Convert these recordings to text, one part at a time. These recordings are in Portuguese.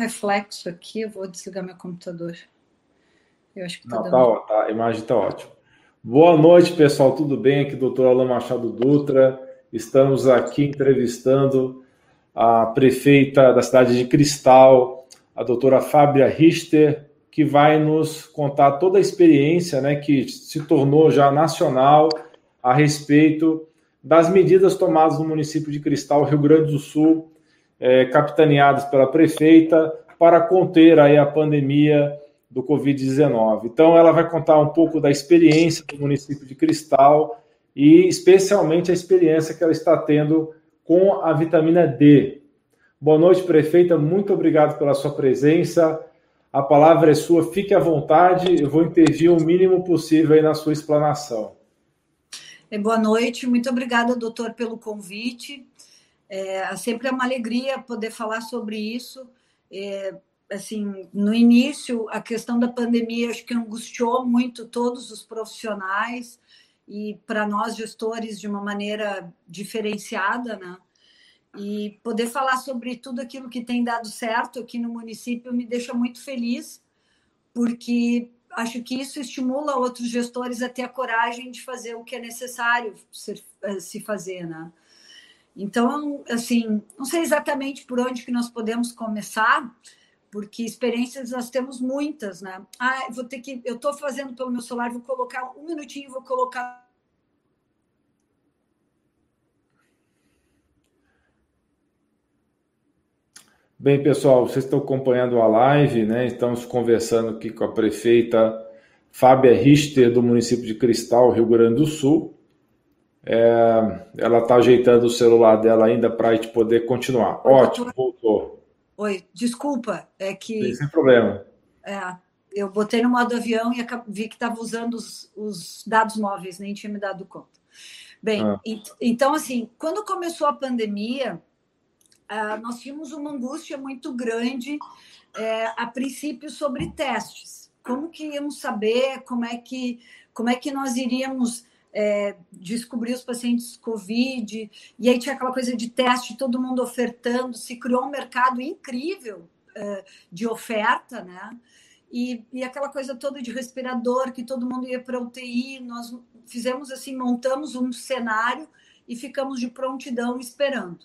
reflexo aqui, eu vou desligar meu computador. Eu acho que tá Não, dando... tá, tá, a imagem está ótima. Boa noite, pessoal, tudo bem? Aqui, doutor Alain Machado Dutra. Estamos aqui entrevistando a prefeita da cidade de Cristal, a doutora Fábia Richter, que vai nos contar toda a experiência né, que se tornou já nacional a respeito das medidas tomadas no município de Cristal, Rio Grande do Sul, é, capitaneadas pela prefeita, para conter aí a pandemia do Covid-19. Então, ela vai contar um pouco da experiência do município de Cristal e, especialmente, a experiência que ela está tendo com a vitamina D. Boa noite, prefeita. Muito obrigado pela sua presença. A palavra é sua. Fique à vontade. Eu vou intervir o mínimo possível aí na sua explanação. É, boa noite. Muito obrigada, doutor, pelo convite. É, sempre é uma alegria poder falar sobre isso. É, assim, no início, a questão da pandemia acho que angustiou muito todos os profissionais e para nós gestores de uma maneira diferenciada, né? E poder falar sobre tudo aquilo que tem dado certo aqui no município me deixa muito feliz, porque acho que isso estimula outros gestores a ter a coragem de fazer o que é necessário ser, eh, se fazer, né? Então, assim, não sei exatamente por onde que nós podemos começar, porque experiências nós temos muitas, né? Ah, vou ter que, eu estou fazendo pelo meu celular, vou colocar um minutinho, vou colocar Bem, pessoal, vocês estão acompanhando a live, né? Estamos conversando aqui com a prefeita Fábia Richter, do município de Cristal, Rio Grande do Sul. É, ela está ajeitando o celular dela ainda para a gente poder continuar. Ótimo, voltou. Oi, desculpa, é que. Sem problema. É, eu botei no modo avião e vi que estava usando os, os, dados móveis, nem tinha me dado conta. Bem, ah. então, assim, quando começou a pandemia, uh, nós tínhamos uma angústia muito grande, é, a princípio, sobre testes. Como que íamos saber, como é que, como é que nós iríamos é, descobrir os pacientes Covid, e aí tinha aquela coisa de teste, todo mundo ofertando, se criou um mercado incrível é, de oferta, né? E, e aquela coisa toda de respirador, que todo mundo ia para UTI, nós fizemos assim, montamos um cenário e ficamos de prontidão esperando.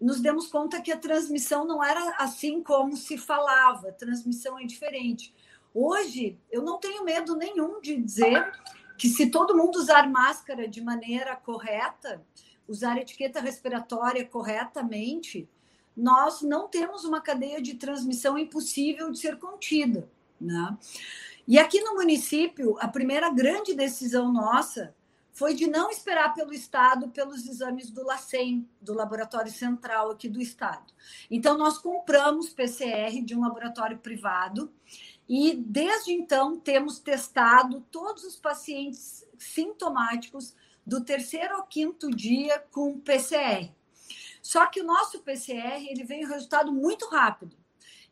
Nos demos conta que a transmissão não era assim como se falava, transmissão é diferente. Hoje, eu não tenho medo nenhum de dizer que se todo mundo usar máscara de maneira correta, usar etiqueta respiratória corretamente, nós não temos uma cadeia de transmissão impossível de ser contida. Né? E aqui no município, a primeira grande decisão nossa foi de não esperar pelo Estado pelos exames do LACEN, do Laboratório Central aqui do Estado. Então, nós compramos PCR de um laboratório privado e desde então temos testado todos os pacientes sintomáticos do terceiro ao quinto dia com PCR. Só que o nosso PCR ele vem um resultado muito rápido.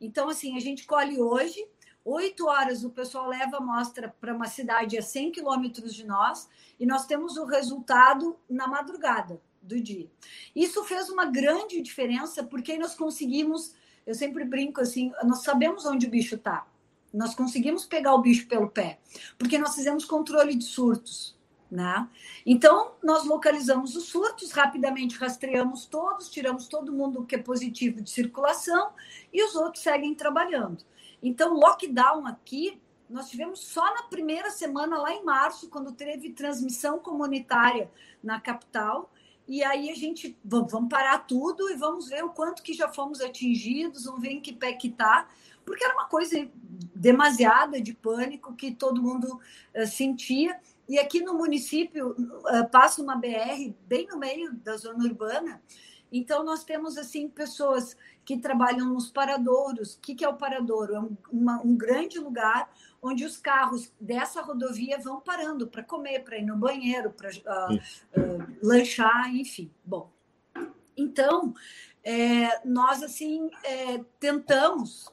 Então, assim, a gente colhe hoje, oito horas o pessoal leva a amostra para uma cidade a 100 quilômetros de nós e nós temos o resultado na madrugada do dia. Isso fez uma grande diferença porque nós conseguimos, eu sempre brinco assim, nós sabemos onde o bicho está. Nós conseguimos pegar o bicho pelo pé, porque nós fizemos controle de surtos. Né? Então, nós localizamos os surtos, rapidamente rastreamos todos, tiramos todo mundo que é positivo de circulação e os outros seguem trabalhando. Então, lockdown aqui, nós tivemos só na primeira semana, lá em março, quando teve transmissão comunitária na capital. E aí a gente, vamos parar tudo e vamos ver o quanto que já fomos atingidos, vamos ver em que pé que está porque era uma coisa demasiada de pânico que todo mundo uh, sentia. E aqui no município uh, passa uma BR bem no meio da zona urbana. Então, nós temos assim pessoas que trabalham nos paradouros. O que, que é o paradouro? É um, uma, um grande lugar onde os carros dessa rodovia vão parando para comer, para ir no banheiro, para uh, uh, lanchar, enfim. Bom, então é, nós assim é, tentamos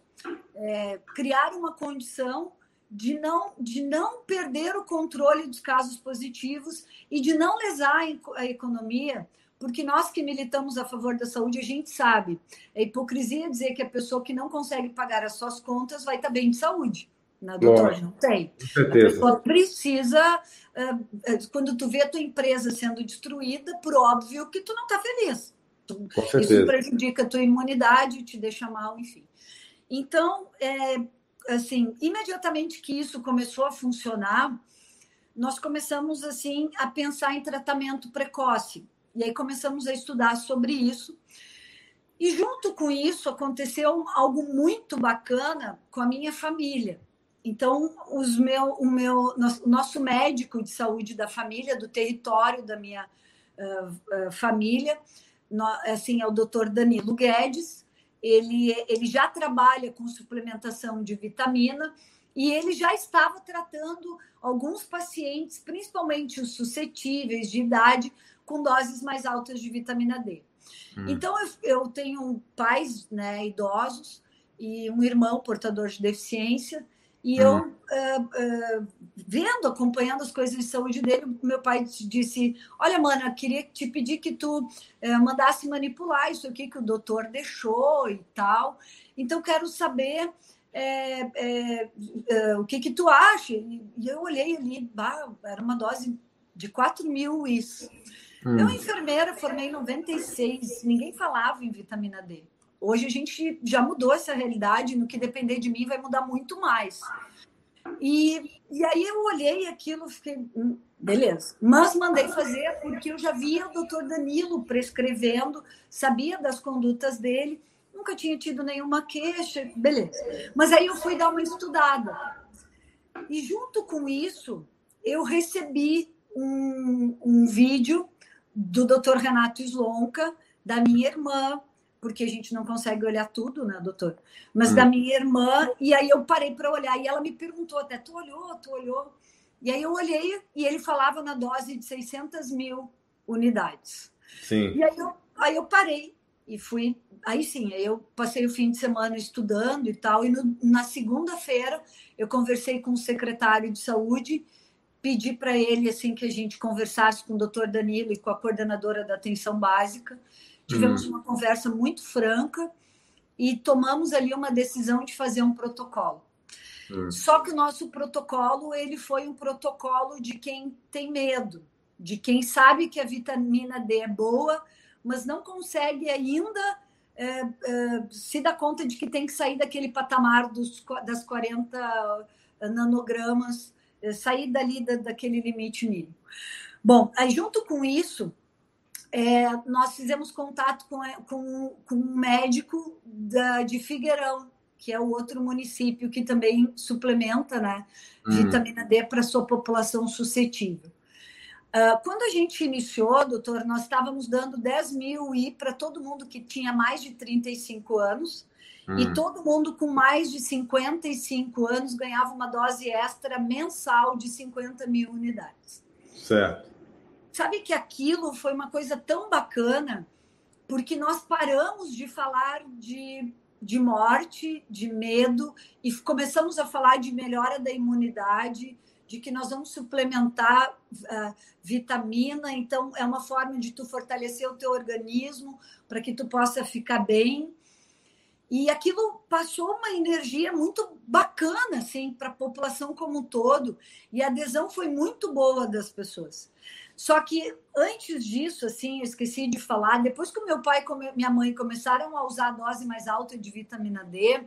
é, criar uma condição de não, de não perder o controle dos casos positivos e de não lesar a economia, porque nós que militamos a favor da saúde, a gente sabe. É hipocrisia dizer que a pessoa que não consegue pagar as suas contas vai estar bem de saúde. Não, né, doutor, não tem. A pessoa precisa, quando tu vê a tua empresa sendo destruída, por óbvio que tu não está feliz. Isso prejudica a tua imunidade, te deixa mal, enfim. Então, é, assim, imediatamente que isso começou a funcionar, nós começamos assim a pensar em tratamento precoce. E aí começamos a estudar sobre isso. E junto com isso aconteceu algo muito bacana com a minha família. Então, os meu, o meu, nosso médico de saúde da família, do território da minha uh, uh, família, no, assim, é o doutor Danilo Guedes. Ele, ele já trabalha com suplementação de vitamina e ele já estava tratando alguns pacientes, principalmente os suscetíveis de idade, com doses mais altas de vitamina D. Hum. Então, eu, eu, tenho pais né, idosos e um irmão portador de deficiência, e hum. eu, uh, uh, vendo, acompanhando as coisas de saúde dele, meu pai disse: Olha, mana, queria te pedir que tu uh, mandasse manipular isso aqui que o doutor deixou e tal. Então, quero saber é, é, é, o que, que tu acha? E eu olhei ali, bah, era uma dose de 4 mil isso. Hum. Eu, enfermeira, formei em 96, ninguém falava em vitamina D. Hoje a gente já mudou essa realidade, no que depender de mim vai mudar muito mais. E, e aí eu olhei aquilo, fiquei, hum, beleza. Mas mandei fazer porque eu já via o doutor Danilo prescrevendo, sabia das condutas dele nunca tinha tido nenhuma queixa, beleza. Mas aí eu fui dar uma estudada. E junto com isso, eu recebi um, um vídeo do Dr. Renato Slonka, da minha irmã, porque a gente não consegue olhar tudo, né, doutor? Mas hum. da minha irmã, e aí eu parei para olhar, e ela me perguntou até, tu olhou, tu olhou? E aí eu olhei, e ele falava na dose de 600 mil unidades. Sim. E aí eu, aí eu parei e fui aí sim, eu passei o fim de semana estudando e tal, e no, na segunda-feira eu conversei com o secretário de saúde, pedi para ele assim que a gente conversasse com o doutor Danilo e com a coordenadora da atenção básica. Tivemos hum. uma conversa muito franca e tomamos ali uma decisão de fazer um protocolo. Hum. Só que o nosso protocolo ele foi um protocolo de quem tem medo, de quem sabe que a vitamina D é boa, mas não consegue ainda é, é, se dá conta de que tem que sair daquele patamar dos, das 40 nanogramas, é, sair dali da, daquele limite mínimo. Bom, aí junto com isso, é, nós fizemos contato com, com, com um médico da, de Figueirão, que é o outro município que também suplementa né, hum. vitamina D para sua população suscetível. Uh, quando a gente iniciou, doutor, nós estávamos dando 10 mil I para todo mundo que tinha mais de 35 anos, hum. e todo mundo com mais de 55 anos ganhava uma dose extra mensal de 50 mil unidades. Certo. Sabe que aquilo foi uma coisa tão bacana, porque nós paramos de falar de, de morte, de medo, e começamos a falar de melhora da imunidade de que nós vamos suplementar uh, vitamina, então é uma forma de tu fortalecer o teu organismo para que tu possa ficar bem. E aquilo passou uma energia muito bacana assim para a população como um todo, e a adesão foi muito boa das pessoas. Só que antes disso, assim, eu esqueci de falar, depois que o meu pai e minha mãe começaram a usar a dose mais alta de vitamina D,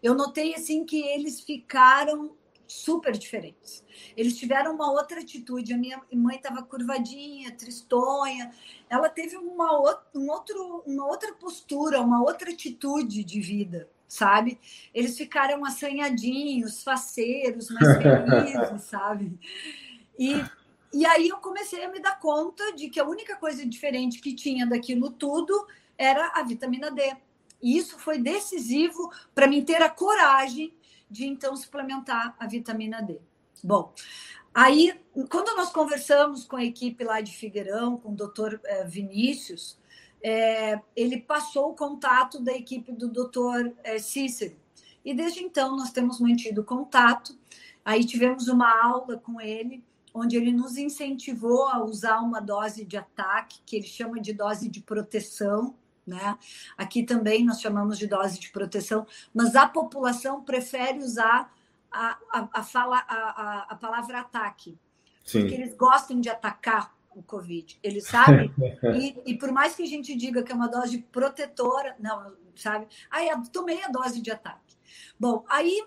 eu notei assim que eles ficaram super diferentes. Eles tiveram uma outra atitude. A minha mãe estava curvadinha, tristonha. Ela teve uma, um outro, uma outra postura, uma outra atitude de vida, sabe? Eles ficaram assanhadinhos, faceiros, mais felizes, sabe? E, e aí eu comecei a me dar conta de que a única coisa diferente que tinha daquilo tudo era a vitamina D. E isso foi decisivo para mim ter a coragem de então suplementar a vitamina D. Bom, aí quando nós conversamos com a equipe lá de Figueirão, com o doutor eh, Vinícius, é, ele passou o contato da equipe do doutor é, Cícero. E desde então nós temos mantido contato. Aí tivemos uma aula com ele, onde ele nos incentivou a usar uma dose de ataque, que ele chama de dose de proteção, né? Aqui também nós chamamos de dose de proteção, mas a população prefere usar a, a, a, fala, a, a, palavra ataque, Sim. porque eles gostam de atacar o Covid, eles sabem, e, e, por mais que a gente diga que é uma dose protetora, não, sabe? Aí tomei a dose de ataque. Bom, aí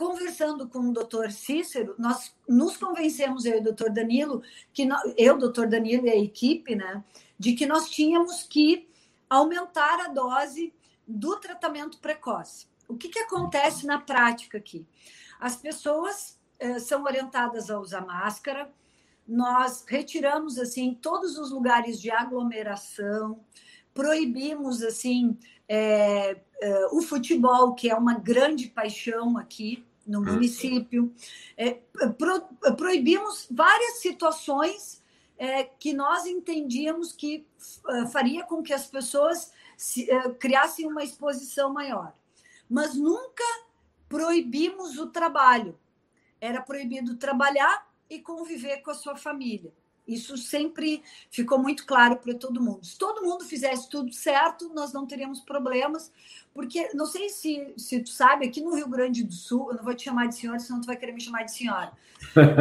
conversando com o doutor Cícero, nós nos convencemos, eu e o doutor Danilo, que nós, eu, doutor Danilo e a equipe, né, de que nós tínhamos que aumentar a dose do tratamento precoce. O que, que acontece na prática aqui? As pessoas eh, são orientadas a usar máscara, nós retiramos assim todos os lugares de aglomeração, proibimos assim é, é, o futebol, que é uma grande paixão aqui no hum. município. É, pro, proibimos várias situações é, que nós entendíamos que é, faria com que as pessoas se, é, criassem uma exposição maior. Mas nunca proibimos o trabalho. Era proibido trabalhar e conviver com a sua família. Isso sempre ficou muito claro para todo mundo. Se todo mundo fizesse tudo certo, nós não teríamos problemas, porque não sei se, se tu sabe, aqui no Rio Grande do Sul, eu não vou te chamar de senhor, senão tu vai querer me chamar de senhora.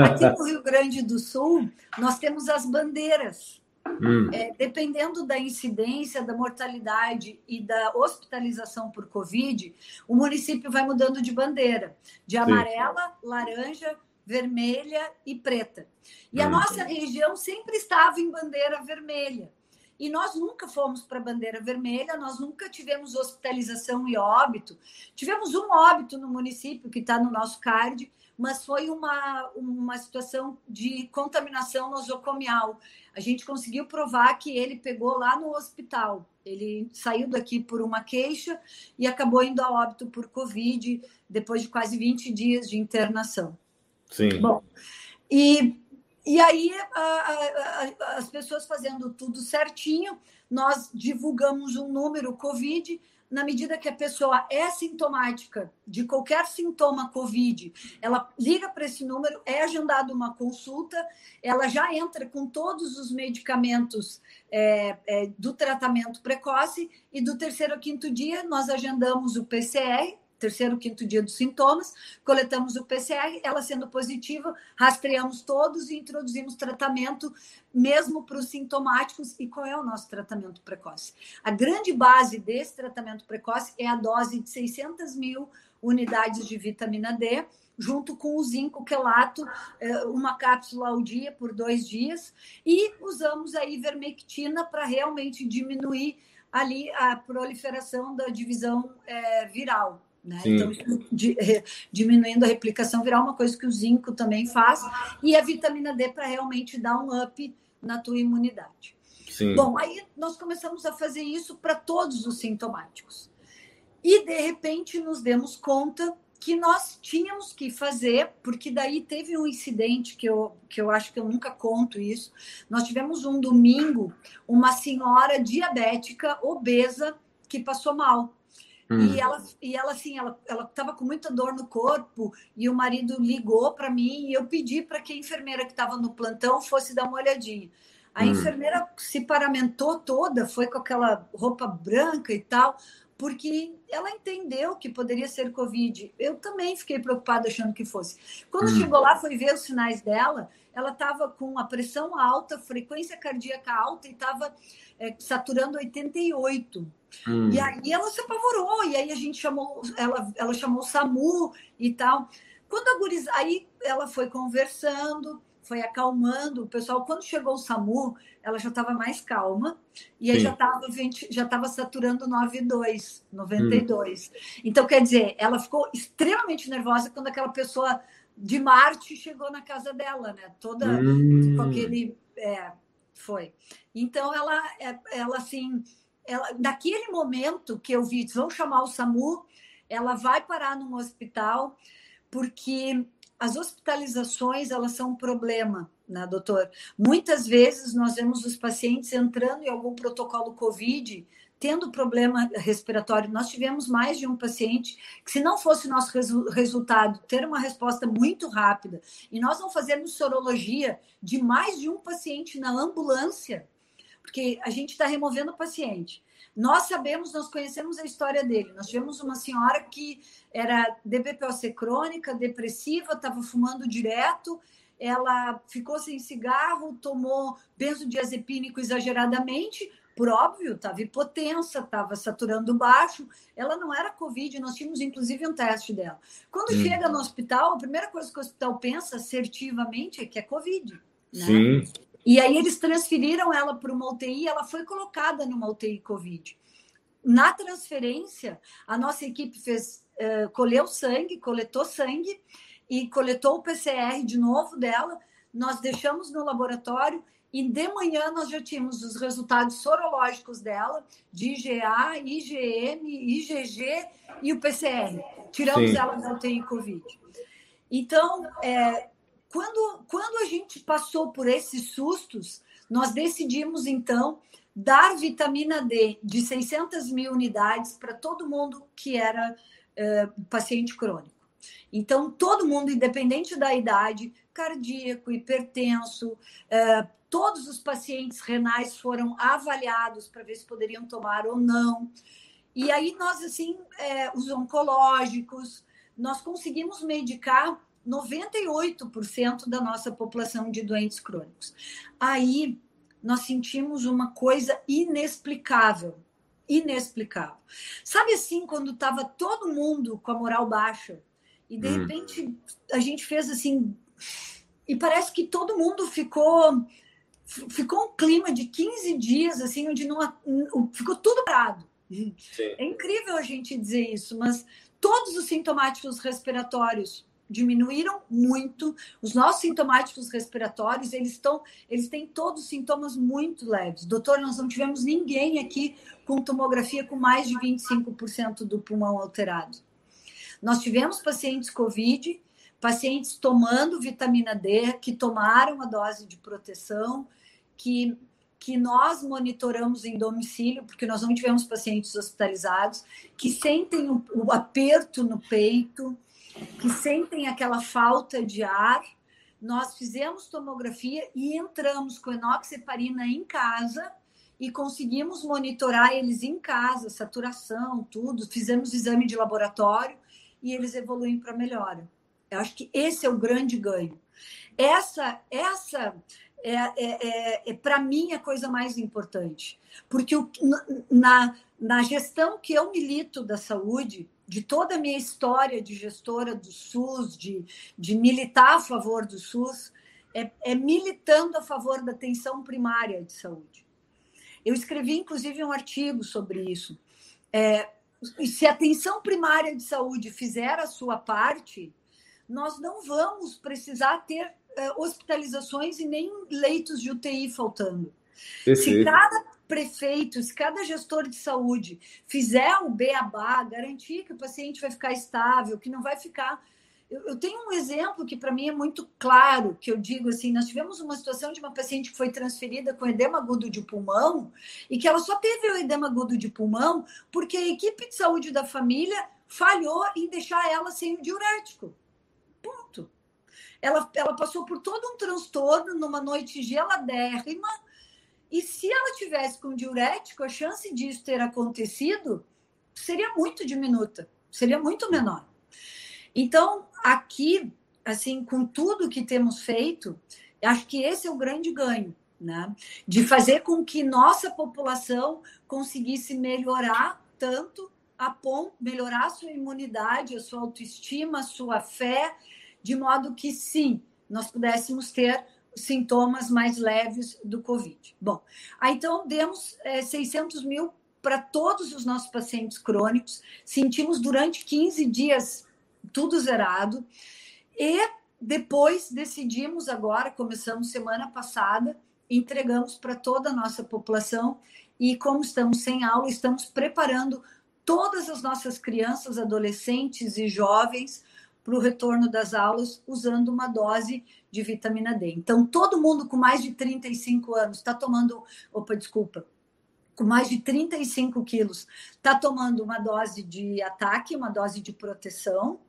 Aqui no Rio Grande do Sul, nós temos as bandeiras. Hum. É, dependendo da incidência, da mortalidade e da hospitalização por Covid, o município vai mudando de bandeira, de amarela, Sim. laranja, vermelha e preta. E a hum. nossa região sempre estava em bandeira vermelha. E nós nunca fomos para a bandeira vermelha, nós nunca tivemos hospitalização e óbito. Tivemos um óbito no município, que está no nosso card, mas foi uma, uma situação de contaminação nosocomial. A gente conseguiu provar que ele pegou lá no hospital. Ele saiu daqui por uma queixa e acabou indo a óbito por Covid, depois de quase 20 dias de internação. Sim. Bom, e, e aí a, a, a, as pessoas fazendo tudo certinho, nós divulgamos um número COVID. Na medida que a pessoa é sintomática de qualquer sintoma COVID, ela liga para esse número, é agendada uma consulta, ela já entra com todos os medicamentos é, é, do tratamento precoce, e do terceiro ao quinto dia nós agendamos o PCR, terceiro, quinto dia dos sintomas, coletamos o PCR, ela sendo positiva, rastreamos todos e introduzimos tratamento mesmo para os sintomáticos. E qual é o nosso tratamento precoce? A grande base desse tratamento precoce é a dose de 600 mil unidades de vitamina D, junto com o zinco quelato, é, uma cápsula ao dia por dois dias, e usamos a ivermectina para realmente diminuir ali a proliferação da divisão é, viral. Né? Então, de, diminuindo a replicação viral, uma coisa que o zinco também faz, e a vitamina D para realmente dar um up na tua imunidade. Sim. Bom, aí nós começamos a fazer isso para todos os sintomáticos. E, de repente, nos demos conta que nós tínhamos que fazer, porque daí teve um incidente que eu, que eu acho que eu nunca conto isso. Nós tivemos um domingo uma senhora diabética, obesa, que passou mal. Hum. E ela, e ela assim, ela estava com muita dor no corpo e o marido ligou para mim e eu pedi para que a enfermeira que estava no plantão fosse dar uma olhadinha. A hum. enfermeira se paramentou toda, foi com aquela roupa branca e tal, porque ela entendeu que poderia ser Covid. Eu também fiquei preocupada achando que fosse. Quando hum. chegou lá, foi ver os sinais dela, ela estava com a pressão alta, frequência cardíaca alta e estava é, saturando 88. Hum. E aí ela se apavorou, e aí a gente chamou, ela, ela chamou o SAMU e tal. Quando a guriza, aí ela foi conversando, foi acalmando o pessoal. Quando chegou o SAMU, ela já estava mais calma e aí Sim. já estava já estava saturando 92, 92. Hum. Então, quer dizer, ela ficou extremamente nervosa quando aquela pessoa de Marte chegou na casa dela, né? Toda hum. com aquele. É, foi. Então, ela, é, ela assim ela, naquele momento que eu vi, vão chamar o SAMU, ela vai parar num hospital, porque as hospitalizações elas são um problema, né, doutor? Muitas vezes nós vemos os pacientes entrando em algum protocolo COVID tendo problema respiratório. Nós tivemos mais de um paciente que, se não fosse o nosso resu resultado ter uma resposta muito rápida e nós não fazermos sorologia de mais de um paciente na ambulância, porque a gente está removendo o paciente. Nós sabemos, nós conhecemos a história dele. Nós tivemos uma senhora que era DBPOC crônica, depressiva, estava fumando direto, ela ficou sem cigarro, tomou benzodiazepínico exageradamente, por óbvio, estava hipotensa, estava saturando baixo. Ela não era Covid, nós tínhamos inclusive um teste dela. Quando hum. chega no hospital, a primeira coisa que o hospital pensa assertivamente é que é Covid. Né? Sim. E aí eles transferiram ela para uma UTI, ela foi colocada numa UTI Covid. Na transferência, a nossa equipe fez, uh, colheu sangue, coletou sangue e coletou o PCR de novo dela. Nós deixamos no laboratório e de manhã nós já tínhamos os resultados sorológicos dela, de IgA, IgM, IgG e o PCR. Tiramos Sim. ela da UTI Covid. Então, é, quando, quando a gente passou por esses sustos, nós decidimos, então, dar vitamina D de 600 mil unidades para todo mundo que era é, paciente crônico. Então, todo mundo, independente da idade, cardíaco, hipertenso, é, todos os pacientes renais foram avaliados para ver se poderiam tomar ou não. E aí nós, assim, é, os oncológicos, nós conseguimos medicar 98% da nossa população de doentes crônicos. Aí nós sentimos uma coisa inexplicável, inexplicável. Sabe assim, quando estava todo mundo com a moral baixa e de hum. repente a gente fez assim e parece que todo mundo ficou ficou um clima de 15 dias, assim, onde não, ficou tudo parado. Sim. É incrível a gente dizer isso, mas todos os sintomáticos respiratórios diminuíram muito. Os nossos sintomáticos respiratórios, eles estão, eles têm todos sintomas muito leves. Doutor, nós não tivemos ninguém aqui com tomografia com mais de 25% do pulmão alterado. Nós tivemos pacientes COVID, pacientes tomando vitamina D, que tomaram a dose de proteção, que, que nós monitoramos em domicílio, porque nós não tivemos pacientes hospitalizados, que sentem o, o aperto no peito, que sentem aquela falta de ar. Nós fizemos tomografia e entramos com enoxeparina em casa e conseguimos monitorar eles em casa, saturação, tudo. Fizemos exame de laboratório e eles evoluem para melhora. Eu acho que esse é o grande ganho. Essa, essa é, é, é, é para mim a coisa mais importante. Porque o, na, na gestão que eu milito da saúde, de toda a minha história de gestora do SUS, de, de militar a favor do SUS, é, é militando a favor da atenção primária de saúde. Eu escrevi, inclusive, um artigo sobre isso. É, se a atenção primária de saúde fizer a sua parte, nós não vamos precisar ter uh, hospitalizações e nem leitos de UTI faltando. Perfeito. Se cada prefeito, se cada gestor de saúde fizer o beabá, garantir que o paciente vai ficar estável, que não vai ficar. Eu, eu tenho um exemplo que para mim é muito claro, que eu digo assim: nós tivemos uma situação de uma paciente que foi transferida com edema agudo de pulmão e que ela só teve o edema agudo de pulmão porque a equipe de saúde da família falhou em deixar ela sem o diurético. Ponto ela, ela passou por todo um transtorno numa noite geladérrima. E se ela tivesse com diurético, a chance disso ter acontecido seria muito diminuta, seria muito menor. Então, aqui, assim, com tudo que temos feito, acho que esse é o grande ganho, né? De fazer com que nossa população conseguisse melhorar tanto a ponto melhorar a sua imunidade, a sua autoestima, a sua fé de modo que sim, nós pudéssemos ter sintomas mais leves do Covid. Bom, aí então demos é, 600 mil para todos os nossos pacientes crônicos, sentimos durante 15 dias tudo zerado e depois decidimos agora, começamos semana passada, entregamos para toda a nossa população e como estamos sem aula, estamos preparando todas as nossas crianças, adolescentes e jovens para o retorno das aulas usando uma dose de vitamina D. Então, todo mundo com mais de 35 anos está tomando, opa, desculpa, com mais de 35 quilos, está tomando uma dose de ataque, uma dose de proteção.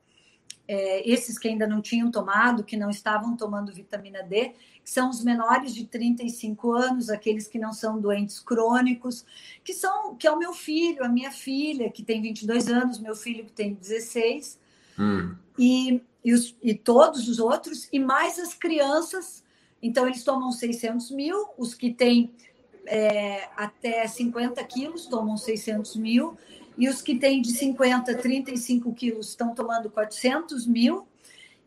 É, esses que ainda não tinham tomado, que não estavam tomando vitamina D, são os menores de 35 anos, aqueles que não são doentes crônicos, que são que é o meu filho, a minha filha, que tem 22 anos, meu filho que tem 16, hum. E, e, os, e todos os outros, e mais as crianças. Então, eles tomam 600 mil, os que têm é, até 50 quilos tomam 600 mil, e os que têm de 50 a 35 quilos estão tomando 400 mil,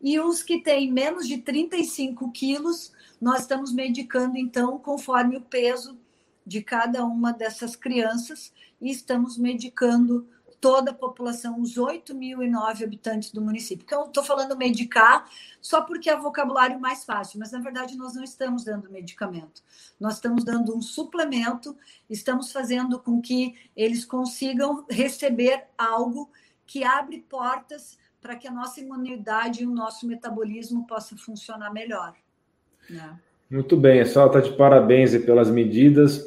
e os que têm menos de 35 quilos, nós estamos medicando, então, conforme o peso de cada uma dessas crianças, e estamos medicando toda a população, os 8.009 habitantes do município. Então, estou falando medicar só porque é o vocabulário mais fácil, mas na verdade nós não estamos dando medicamento. Nós estamos dando um suplemento, estamos fazendo com que eles consigam receber algo que abre portas para que a nossa imunidade e o nosso metabolismo possa funcionar melhor. Né? Muito bem, a senhora está de parabéns pelas medidas,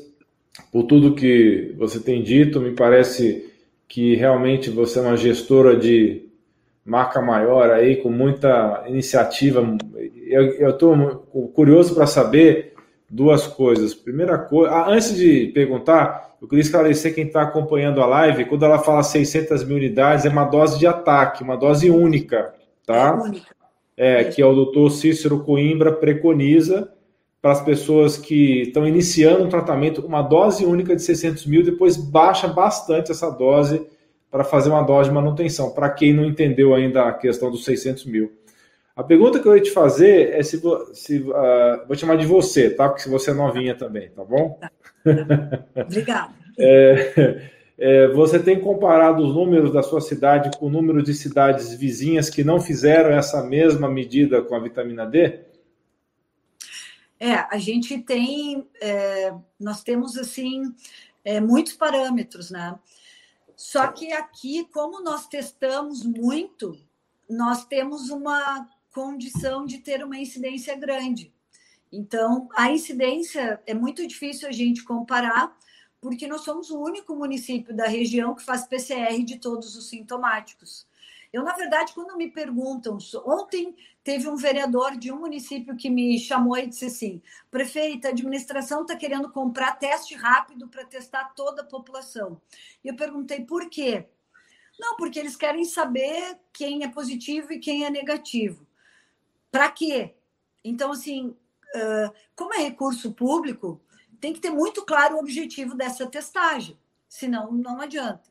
por tudo que você tem dito. Me parece que realmente você é uma gestora de marca maior aí, com muita iniciativa. Eu estou curioso para saber duas coisas. Primeira coisa, ah, antes de perguntar, eu queria esclarecer quem está acompanhando a live, quando ela fala 600 mil unidades, é uma dose de ataque, uma dose única, tá? É única. É, que é o doutor Cícero Coimbra preconiza para as pessoas que estão iniciando um tratamento, uma dose única de 600 mil, depois baixa bastante essa dose para fazer uma dose de manutenção, para quem não entendeu ainda a questão dos 600 mil. A pergunta que eu ia te fazer é se, se uh, vou chamar de você, tá? Porque se você é novinha também, tá bom? Tá, tá. Obrigada. é, é, você tem comparado os números da sua cidade com o número de cidades vizinhas que não fizeram essa mesma medida com a vitamina D? É, a gente tem, é, nós temos assim é, muitos parâmetros, né? Só que aqui, como nós testamos muito, nós temos uma condição de ter uma incidência grande. Então, a incidência é muito difícil a gente comparar, porque nós somos o único município da região que faz PCR de todos os sintomáticos. Eu, na verdade, quando me perguntam, ontem teve um vereador de um município que me chamou e disse assim: prefeita, a administração está querendo comprar teste rápido para testar toda a população. E eu perguntei por quê? Não, porque eles querem saber quem é positivo e quem é negativo. Para quê? Então, assim, como é recurso público, tem que ter muito claro o objetivo dessa testagem, senão não adianta.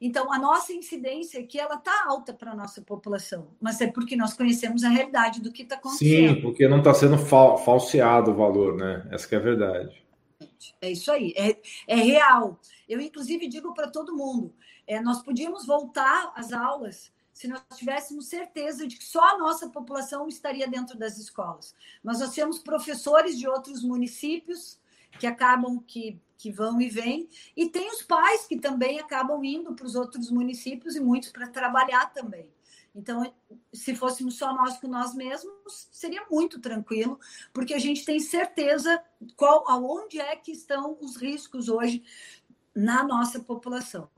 Então, a nossa incidência aqui, ela está alta para a nossa população, mas é porque nós conhecemos a realidade do que está acontecendo. Sim, porque não está sendo fal falseado o valor, né? Essa é a verdade. É isso aí, é, é real. Eu, inclusive, digo para todo mundo, é, nós podíamos voltar às aulas se nós tivéssemos certeza de que só a nossa população estaria dentro das escolas. Mas nós temos professores de outros municípios que acabam que que vão e vêm, e tem os pais que também acabam indo para os outros municípios e muitos para trabalhar também. Então, se fôssemos só nós com nós mesmos, seria muito tranquilo, porque a gente tem certeza qual, aonde é que estão os riscos hoje na nossa população.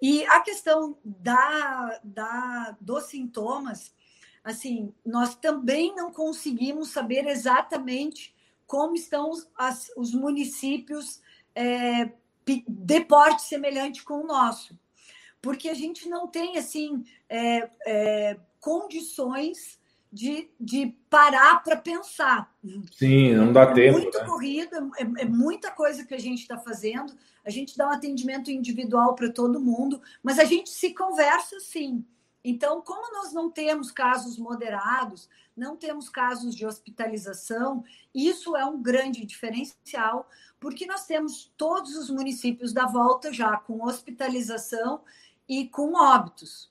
E a questão da, da, dos sintomas, assim, nós também não conseguimos saber exatamente como estão as, os municípios é, de porte semelhante com o nosso, porque a gente não tem assim é, é, condições de, de parar para pensar. Sim, não dá é tempo. Muito né? corrida, é, é muita coisa que a gente está fazendo. A gente dá um atendimento individual para todo mundo, mas a gente se conversa sim. Então, como nós não temos casos moderados, não temos casos de hospitalização, isso é um grande diferencial, porque nós temos todos os municípios da volta já com hospitalização e com óbitos.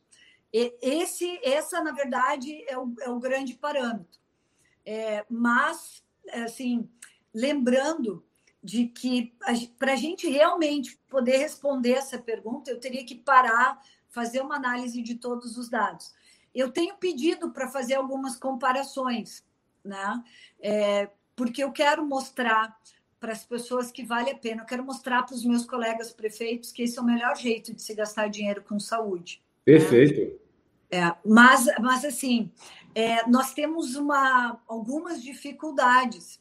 E esse, essa, na verdade, é o, é o grande parâmetro. É, mas, assim, lembrando de que para a gente realmente poder responder essa pergunta, eu teria que parar fazer uma análise de todos os dados. Eu tenho pedido para fazer algumas comparações, né? É, porque eu quero mostrar para as pessoas que vale a pena. Eu quero mostrar para os meus colegas prefeitos que esse é o melhor jeito de se gastar dinheiro com saúde. Perfeito. Né? É, mas, mas assim, é, nós temos uma, algumas dificuldades.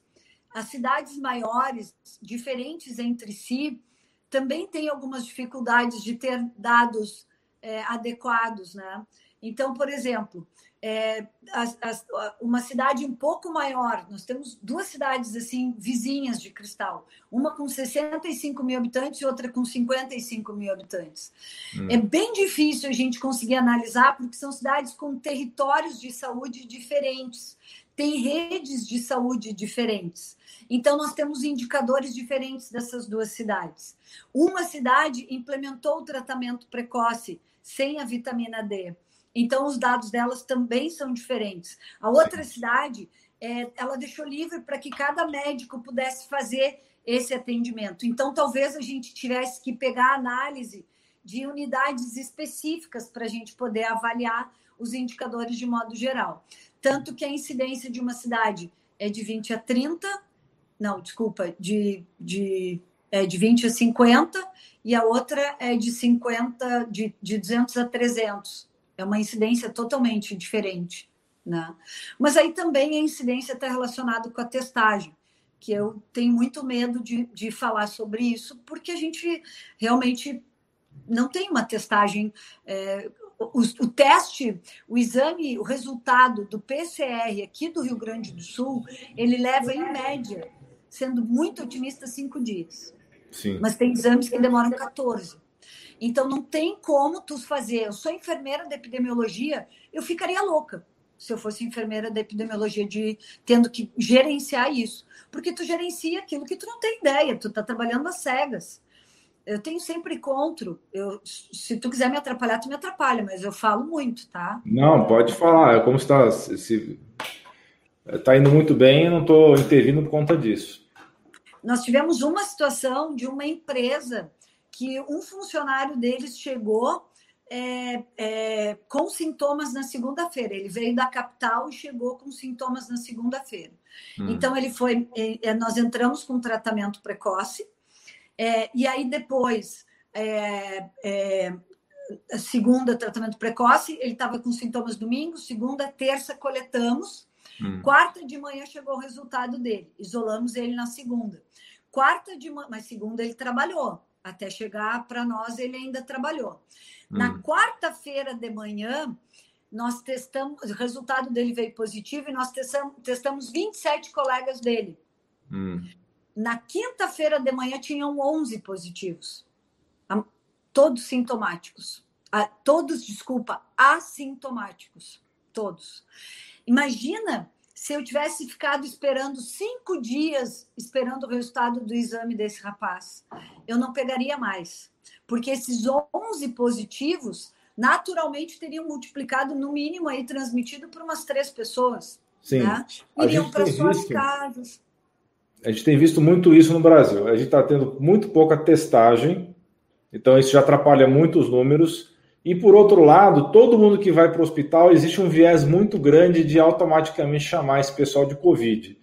As cidades maiores, diferentes entre si, também têm algumas dificuldades de ter dados é, adequados, né? Então, por exemplo, é, as, as, uma cidade um pouco maior. Nós temos duas cidades assim vizinhas de Cristal, uma com 65 mil habitantes e outra com 55 mil habitantes. Hum. É bem difícil a gente conseguir analisar porque são cidades com territórios de saúde diferentes, têm redes de saúde diferentes. Então nós temos indicadores diferentes dessas duas cidades. Uma cidade implementou o tratamento precoce sem a vitamina D então, os dados delas também são diferentes. A outra cidade, é, ela deixou livre para que cada médico pudesse fazer esse atendimento. Então, talvez a gente tivesse que pegar a análise de unidades específicas para a gente poder avaliar os indicadores de modo geral. Tanto que a incidência de uma cidade é de 20 a 30, não, desculpa, de, de, é de 20 a 50, e a outra é de 50, de, de 200 a 300. É uma incidência totalmente diferente. Né? Mas aí também a incidência está relacionada com a testagem, que eu tenho muito medo de, de falar sobre isso, porque a gente realmente não tem uma testagem. É, o, o, teste, o exame, o resultado do PCR aqui do Rio Grande do Sul, ele leva, em média, sendo muito otimista, cinco dias. Sim. Mas tem exames que demoram 14. Então não tem como tu fazer. Eu sou enfermeira da epidemiologia, eu ficaria louca se eu fosse enfermeira da epidemiologia de tendo que gerenciar isso, porque tu gerencia aquilo que tu não tem ideia, tu tá trabalhando às cegas. Eu tenho sempre encontro. Eu, se tu quiser me atrapalhar, tu me atrapalha, mas eu falo muito, tá? Não, pode falar. É como está se está indo muito bem, eu não estou intervindo por conta disso. Nós tivemos uma situação de uma empresa que um funcionário deles chegou é, é, com sintomas na segunda-feira. Ele veio da capital e chegou com sintomas na segunda-feira. Hum. Então ele foi, é, nós entramos com tratamento precoce é, e aí depois é, é, segunda tratamento precoce, ele estava com sintomas domingo, segunda, terça coletamos, hum. quarta de manhã chegou o resultado dele, isolamos ele na segunda. Quarta de manhã, mas segunda ele trabalhou até chegar para nós, ele ainda trabalhou. Hum. Na quarta-feira de manhã, nós testamos, o resultado dele veio positivo e nós testamos, testamos 27 colegas dele. Hum. Na quinta-feira de manhã tinham 11 positivos, todos sintomáticos. Todos, desculpa, assintomáticos, todos. Imagina se eu tivesse ficado esperando cinco dias esperando o resultado do exame desse rapaz, eu não pegaria mais. Porque esses 11 positivos naturalmente teriam multiplicado, no mínimo, aí transmitido por umas três pessoas. Sim. Né? Iriam para suas visto, casas. A gente tem visto muito isso no Brasil. A gente está tendo muito pouca testagem, então isso já atrapalha muito os números. E por outro lado, todo mundo que vai para o hospital, existe um viés muito grande de automaticamente chamar esse pessoal de Covid.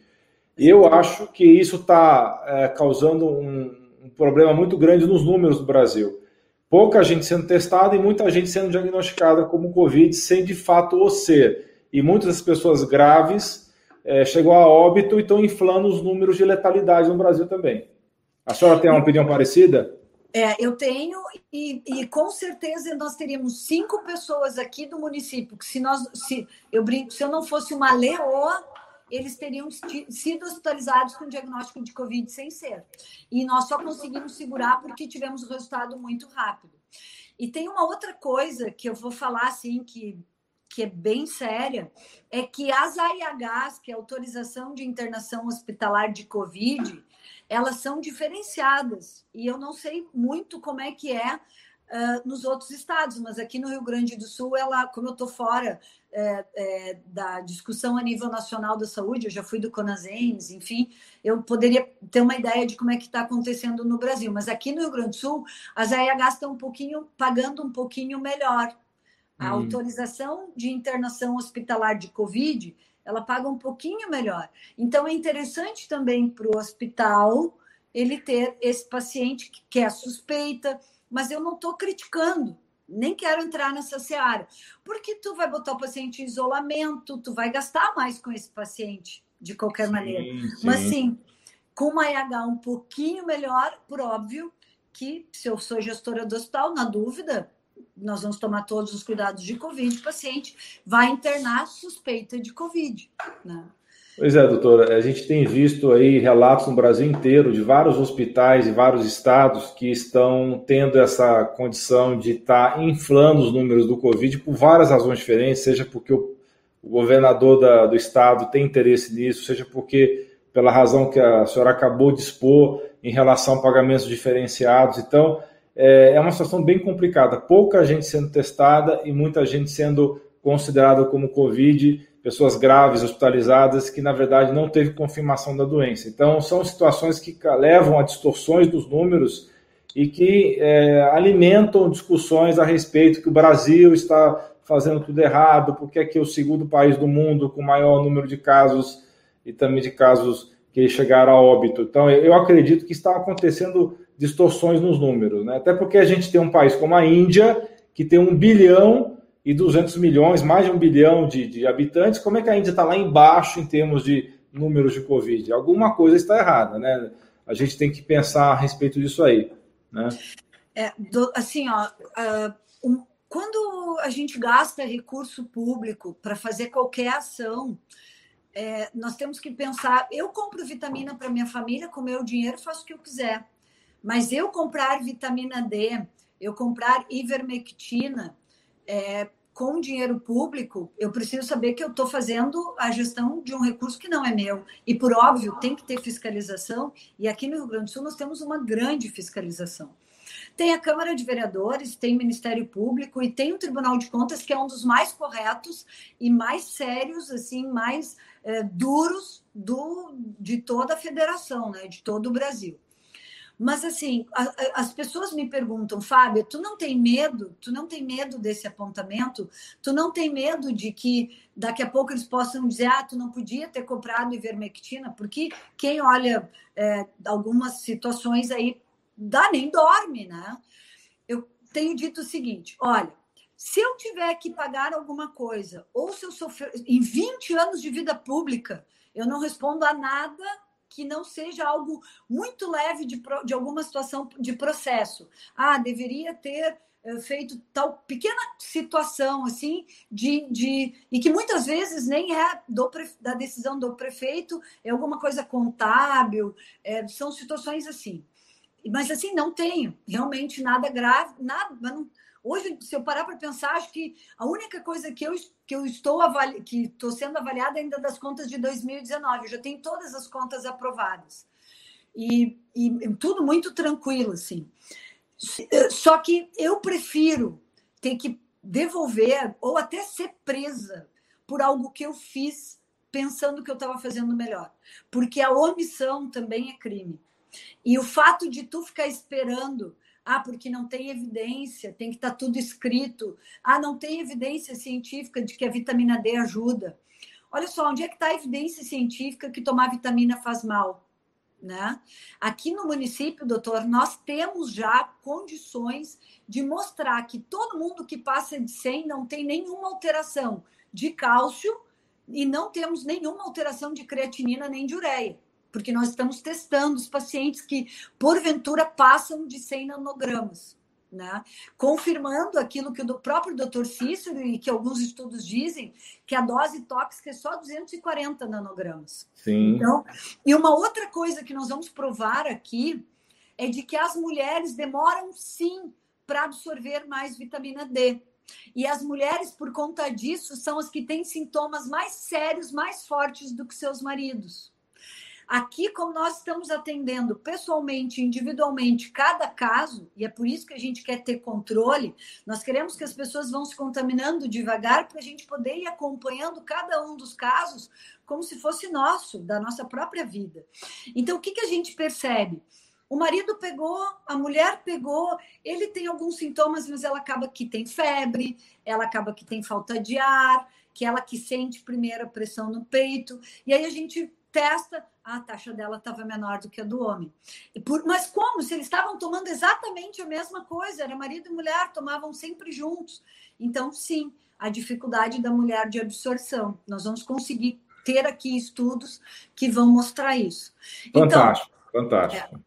Eu acho que isso está é, causando um, um, problema muito grande nos números do Brasil. Pouca gente sendo testada e muita gente sendo diagnosticada como Covid sem de fato o ser. E muitas das pessoas graves é, chegou a óbito e estão inflando os números de letalidade no Brasil também. A senhora tem uma opinião parecida? É, eu tenho, e, e, com certeza nós teríamos cinco pessoas aqui do município, que se nós, se eu brinco, se eu não fosse uma leoa, eles teriam sido hospitalizados com diagnóstico de Covid sem ser. E nós só conseguimos segurar porque tivemos o resultado muito rápido. E tem uma outra coisa que eu vou falar assim que, que é bem séria, é que as AIHs, que é autorização de internação hospitalar de Covid, elas são diferenciadas. E eu não sei muito como é que é uh, nos outros estados, mas aqui no Rio Grande do Sul, ela, como eu estou fora é, é, da discussão a nível nacional da saúde, eu já fui do Conasems, enfim, eu poderia ter uma ideia de como é que está acontecendo no Brasil. Mas aqui no Rio Grande do Sul, as AIHs estão um pouquinho, pagando um pouquinho melhor. A hum. autorização de internação hospitalar de Covid ela paga um pouquinho melhor. Então é interessante também para o hospital ele ter esse paciente que é suspeita, mas eu não estou criticando, nem quero entrar nessa seara, porque tu vai botar o paciente em isolamento, tu vai gastar mais com esse paciente, de qualquer sim, maneira. Sim. Mas sim, com uma RH um pouquinho melhor, por óbvio, que se eu sou gestora do hospital, na dúvida, nós vamos tomar todos os cuidados de Covid, o paciente vai internar suspeita de Covid. Né? Pois é, doutora, a gente tem visto aí relatos no Brasil inteiro de vários hospitais e vários estados que estão tendo essa condição de estar tá inflando os números do Covid por várias razões diferentes, seja porque o, governador da, do estado tem interesse nisso, seja porque pela razão que a senhora acabou de expor em relação a pagamentos diferenciados. Então, é, é uma situação bem complicada. Pouca gente sendo testada e muita gente sendo considerada como Covid pessoas graves hospitalizadas que, na verdade, não teve confirmação da doença. Então, são situações que levam a distorções dos números e que é, alimentam discussões a respeito que o Brasil está fazendo tudo errado, porque é que é o segundo país do mundo com maior número de casos e também de casos que chegaram a óbito. Então, eu acredito que estão acontecendo distorções nos números, né? até porque a gente tem um país como a Índia, que tem um bilhão e 200 milhões, mais de um bilhão de, de habitantes, como é que a Índia está lá embaixo em termos de números de Covid? Alguma coisa está errada, né? A gente tem que pensar a respeito disso aí, né? É, do, assim, ó, uh, um, quando a gente gasta recurso público para fazer qualquer ação, é, nós temos que pensar. Eu compro vitamina para minha família com meu dinheiro, faço o que eu quiser. Mas eu comprar vitamina D, eu comprar ivermectina, é, com dinheiro público, eu preciso saber que eu estou fazendo a gestão de um recurso que não é meu. E, por óbvio, tem que ter fiscalização. E aqui no Rio Grande do Sul nós temos uma grande fiscalização. Tem a Câmara de Vereadores, tem o Ministério Público e tem o Tribunal de Contas, que é um dos mais corretos e mais sérios, assim, mais é, duros do, de toda a federação, né, de todo o Brasil. Mas assim, a, a, as pessoas me perguntam, Fábio, tu não tem medo? Tu não tem medo desse apontamento? Tu não tem medo de que daqui a pouco eles possam dizer, ah, tu não podia ter comprado ivermectina? Porque quem olha é, algumas situações aí dá nem dorme, né? Eu tenho dito o seguinte, olha, se eu tiver que pagar alguma coisa, ou se eu sofrer em 20 anos de vida pública, eu não respondo a nada que não seja algo muito leve de, de alguma situação de processo. Ah, deveria ter eh, feito tal pequena situação assim de, de e que muitas vezes nem é do, da decisão do prefeito é alguma coisa contábil é, são situações assim mas assim não tenho realmente nada grave nada não, Hoje, se eu parar para pensar, acho que a única coisa que eu, que eu estou avali... que estou sendo avaliada ainda das contas de 2019, eu já tenho todas as contas aprovadas. E, e tudo muito tranquilo, assim. Só que eu prefiro ter que devolver ou até ser presa por algo que eu fiz pensando que eu estava fazendo melhor. Porque a omissão também é crime. E o fato de tu ficar esperando ah, porque não tem evidência, tem que estar tá tudo escrito. Ah, não tem evidência científica de que a vitamina D ajuda. Olha só, onde é que está a evidência científica que tomar vitamina faz mal? Né? Aqui no município, doutor, nós temos já condições de mostrar que todo mundo que passa de 100 não tem nenhuma alteração de cálcio e não temos nenhuma alteração de creatinina nem de ureia porque nós estamos testando os pacientes que, porventura, passam de 100 nanogramas. Né? Confirmando aquilo que o próprio doutor Cícero e que alguns estudos dizem, que a dose tóxica é só 240 nanogramas. Sim. Então, e uma outra coisa que nós vamos provar aqui é de que as mulheres demoram sim para absorver mais vitamina D. E as mulheres, por conta disso, são as que têm sintomas mais sérios, mais fortes do que seus maridos. Aqui, como nós estamos atendendo pessoalmente, individualmente, cada caso, e é por isso que a gente quer ter controle, nós queremos que as pessoas vão se contaminando devagar para a gente poder ir acompanhando cada um dos casos como se fosse nosso, da nossa própria vida. Então, o que, que a gente percebe? O marido pegou, a mulher pegou, ele tem alguns sintomas, mas ela acaba que tem febre, ela acaba que tem falta de ar, que ela que sente primeira pressão no peito, e aí a gente testa, a taxa dela estava menor do que a do homem. Por, mas como? Se eles estavam tomando exatamente a mesma coisa, era marido e mulher, tomavam sempre juntos. Então, sim, a dificuldade da mulher de absorção. Nós vamos conseguir ter aqui estudos que vão mostrar isso. Fantástico, então, fantástico. É,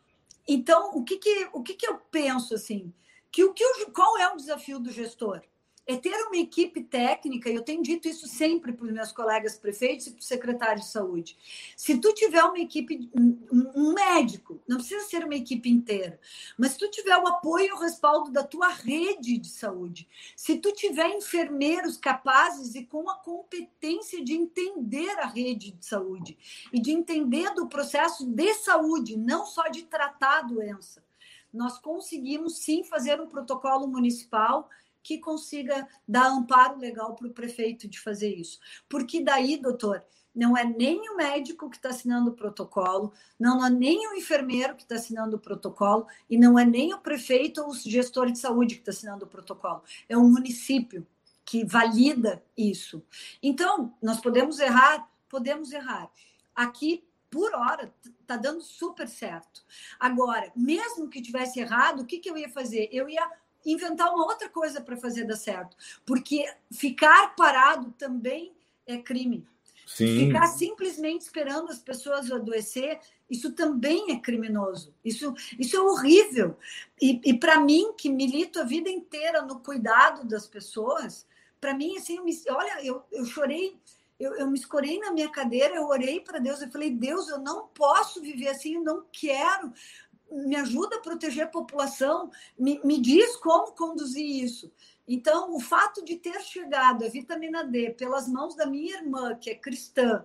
então, o que, que, o que, que eu penso assim? Que o que qual é o desafio do gestor? É ter uma equipe técnica, e eu tenho dito isso sempre para os meus colegas prefeitos e para o secretário de saúde. Se tu tiver uma equipe, um médico, não precisa ser uma equipe inteira, mas se tu tiver o apoio e o respaldo da tua rede de saúde, se tu tiver enfermeiros capazes e com a competência de entender a rede de saúde e de entender do processo de saúde, não só de tratar a doença, nós conseguimos sim fazer um protocolo municipal que consiga dar amparo legal para o prefeito de fazer isso. Porque daí, doutor, não é nem o médico que está assinando o protocolo, não é nem o enfermeiro que está assinando o protocolo, e não é nem o prefeito ou o gestor de saúde que está assinando o protocolo, é o município que valida isso. Então, nós podemos errar, podemos errar. Aqui, por hora, está dando super certo. Agora, mesmo que tivesse errado, o que, que eu ia fazer? Eu ia inventar uma outra coisa para fazer dar certo. Porque ficar parado também é crime. Sim. Ficar simplesmente esperando as pessoas adoecer, isso também é criminoso. Isso, isso é horrível. E, e para mim, que milito a vida inteira no cuidado das pessoas, para mim, assim, eu me, olha, eu, eu chorei, eu, eu me escorei na minha cadeira, eu orei para Deus, eu falei, Deus, eu não posso viver assim, eu não quero me ajuda a proteger a população, me, me diz como conduzir isso. Então, o fato de ter chegado a vitamina D pelas mãos da minha irmã, que é cristã,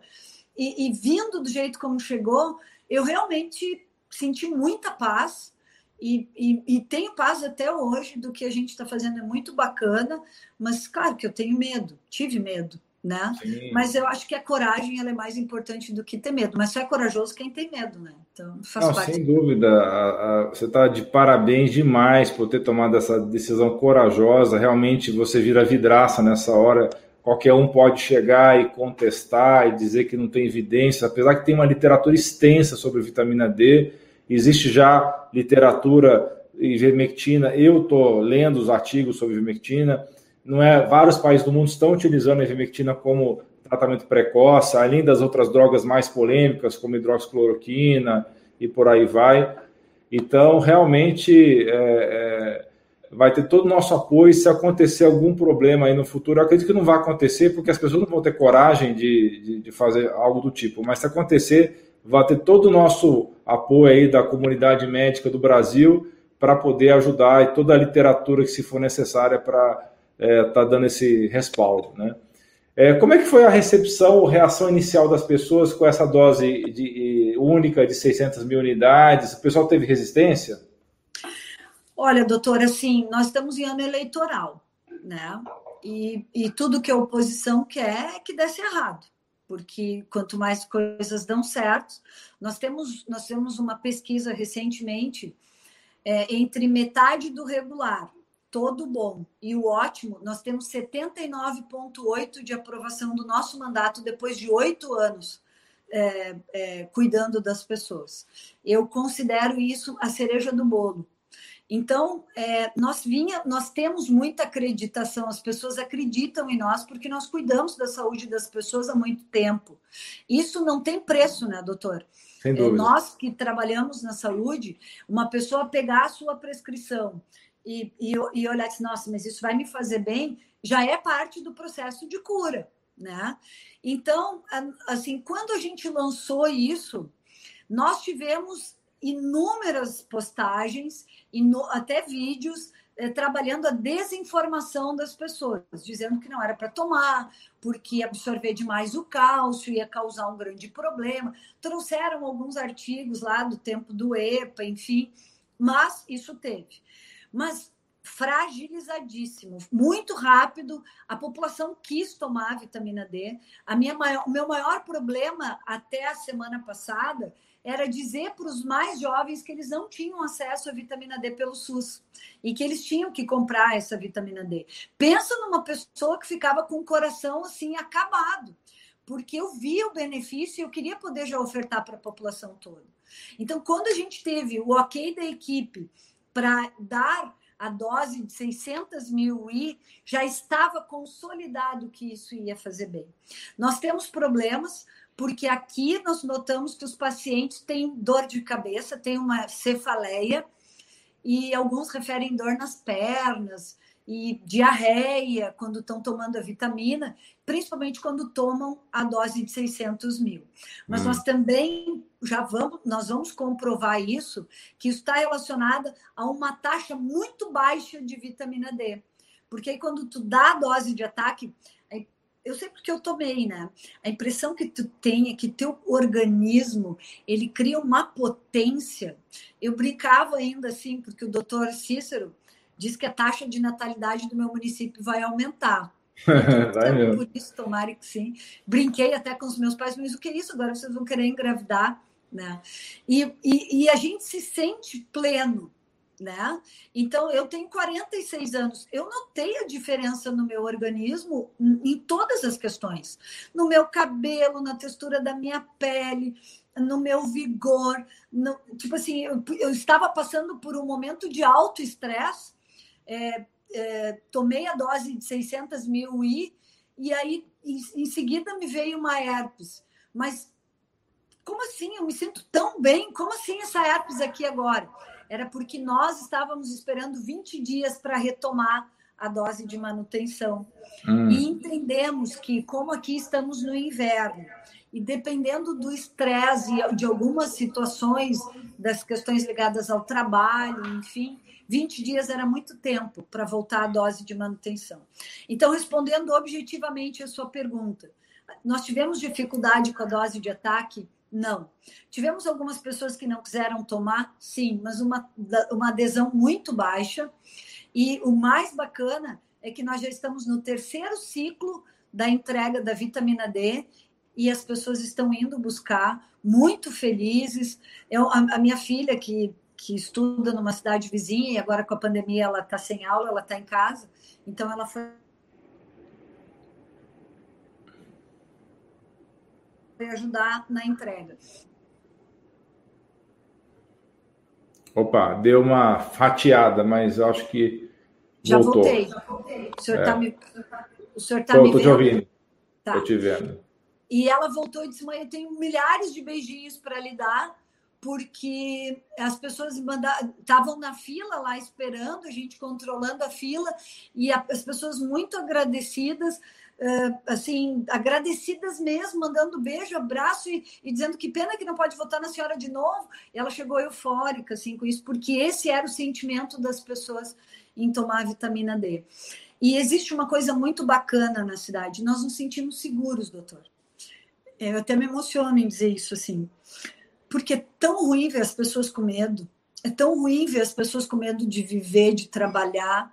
e, e vindo do jeito como chegou, eu realmente senti muita paz. E, e, e, tenho paz até hoje do que a gente está fazendo, é muito bacana, mas claro que eu tenho medo, tive medo, né? Sim. Mas eu acho que a coragem ela é mais importante do que ter medo. Mas só é corajoso quem tem medo, né? Então faz Não, parte. Sem dúvida, a, a, você está de parabéns demais por ter tomado essa decisão corajosa. Realmente você vira vidraça nessa hora. Qualquer um pode chegar e contestar e dizer que não tem evidência, apesar que tem uma literatura extensa sobre vitamina D. Existe já literatura ivermectina. Eu estou lendo os artigos sobre ivermectina não é, vários países do mundo estão utilizando a ivermectina como tratamento precoce, além das outras drogas mais polêmicas, como hidroxicloroquina e por aí vai. Então, realmente, é, é, vai ter todo o nosso apoio se acontecer algum problema aí no futuro. Eu acredito que não vai acontecer, porque as pessoas não vão ter coragem de, de, de fazer algo do tipo, mas se acontecer, vai ter todo o nosso apoio aí da comunidade médica do Brasil para poder ajudar e toda a literatura que se for necessária para está é, tá dando esse respaldo. Né? É, como é que foi a recepção ou reação inicial das pessoas com essa dose de, única de 600 mil unidades? O pessoal teve resistência? Olha, doutora, assim, nós estamos em ano eleitoral, né? E, e tudo que a oposição quer é que desse errado, porque quanto mais coisas dão certo, nós temos, nós temos uma pesquisa recentemente é, entre metade do regular todo bom e o ótimo, nós temos 79,8% de aprovação do nosso mandato depois de oito anos é, é, cuidando das pessoas. Eu considero isso a cereja do bolo. Então, é, nós vinha, nós temos muita acreditação, as pessoas acreditam em nós porque nós cuidamos da saúde das pessoas há muito tempo. Isso não tem preço, né, doutor? Sem é, dúvida. nós que trabalhamos na saúde, uma pessoa pegar a sua prescrição e, e, e olhar assim, nossa, mas isso vai me fazer bem, já é parte do processo de cura, né? Então, assim, quando a gente lançou isso, nós tivemos inúmeras postagens, inu até vídeos, eh, trabalhando a desinformação das pessoas, dizendo que não era para tomar, porque absorver demais o cálcio ia causar um grande problema. Trouxeram alguns artigos lá do tempo do EPA, enfim, mas isso teve mas fragilizadíssimo, muito rápido. A população quis tomar a vitamina D. A minha maior, o meu maior problema até a semana passada era dizer para os mais jovens que eles não tinham acesso à vitamina D pelo SUS e que eles tinham que comprar essa vitamina D. Pensa numa pessoa que ficava com o coração assim acabado, porque eu vi o benefício e eu queria poder já ofertar para a população toda. Então, quando a gente teve o ok da equipe para dar a dose de 600 mil e já estava consolidado que isso ia fazer bem. Nós temos problemas, porque aqui nós notamos que os pacientes têm dor de cabeça, têm uma cefaleia, e alguns referem dor nas pernas, e diarreia quando estão tomando a vitamina, principalmente quando tomam a dose de 600 mil. Mas hum. nós também já vamos, nós vamos comprovar isso, que está relacionado a uma taxa muito baixa de vitamina D. Porque aí quando tu dá a dose de ataque, eu sei porque eu tomei, né? A impressão que tu tem é que teu organismo, ele cria uma potência. Eu brincava ainda assim, porque o doutor Cícero, diz que a taxa de natalidade do meu município vai aumentar. então. Por isso, tomara que sim. Brinquei até com os meus pais, mas o que é isso? Agora vocês vão querer engravidar, né? E, e, e a gente se sente pleno, né? Então, eu tenho 46 anos. Eu notei a diferença no meu organismo em todas as questões. No meu cabelo, na textura da minha pele, no meu vigor. No, tipo assim, eu, eu estava passando por um momento de alto estresse é, é, tomei a dose de 600 mil I, e aí em, em, seguida me veio uma herpes. Mas como assim? Eu me sinto tão bem, como assim essa herpes aqui agora? Era porque nós estávamos esperando 20 dias para retomar a dose de manutenção. Hum. E entendemos que, como aqui estamos no inverno, e dependendo do estresse de algumas situações, das questões ligadas ao trabalho, enfim, 20 dias era muito tempo para voltar à dose de manutenção. Então, respondendo objetivamente a sua pergunta, nós tivemos dificuldade com a dose de ataque? Não. Tivemos algumas pessoas que não quiseram tomar? Sim, mas uma, uma adesão muito baixa. E o mais bacana é que nós já estamos no terceiro ciclo da entrega da vitamina D e as pessoas estão indo buscar, muito felizes. Eu, a, a minha filha, que que estuda numa cidade vizinha e agora com a pandemia ela está sem aula, ela está em casa. Então ela foi ajudar na entrega. Opa, deu uma fatiada, mas acho que já voltou. voltei, já voltei. O senhor está é. me, o senhor está me? Estou te ouvindo. Tá. Estou te vendo. E ela voltou e disse: mãe, eu tenho milhares de beijinhos para lhe dar porque as pessoas estavam na fila lá esperando, a gente controlando a fila, e a, as pessoas muito agradecidas, uh, assim, agradecidas mesmo, mandando beijo, abraço e, e, dizendo que pena que não pode votar na senhora de novo. E ela chegou eufórica assim, com isso, porque esse era o sentimento das pessoas em tomar vitamina D. E existe uma coisa muito bacana na cidade, nós nos sentimos seguros, doutor. Eu até me emociono em dizer isso assim porque é tão ruim ver as pessoas com medo, é tão ruim ver as pessoas com medo de viver, de trabalhar,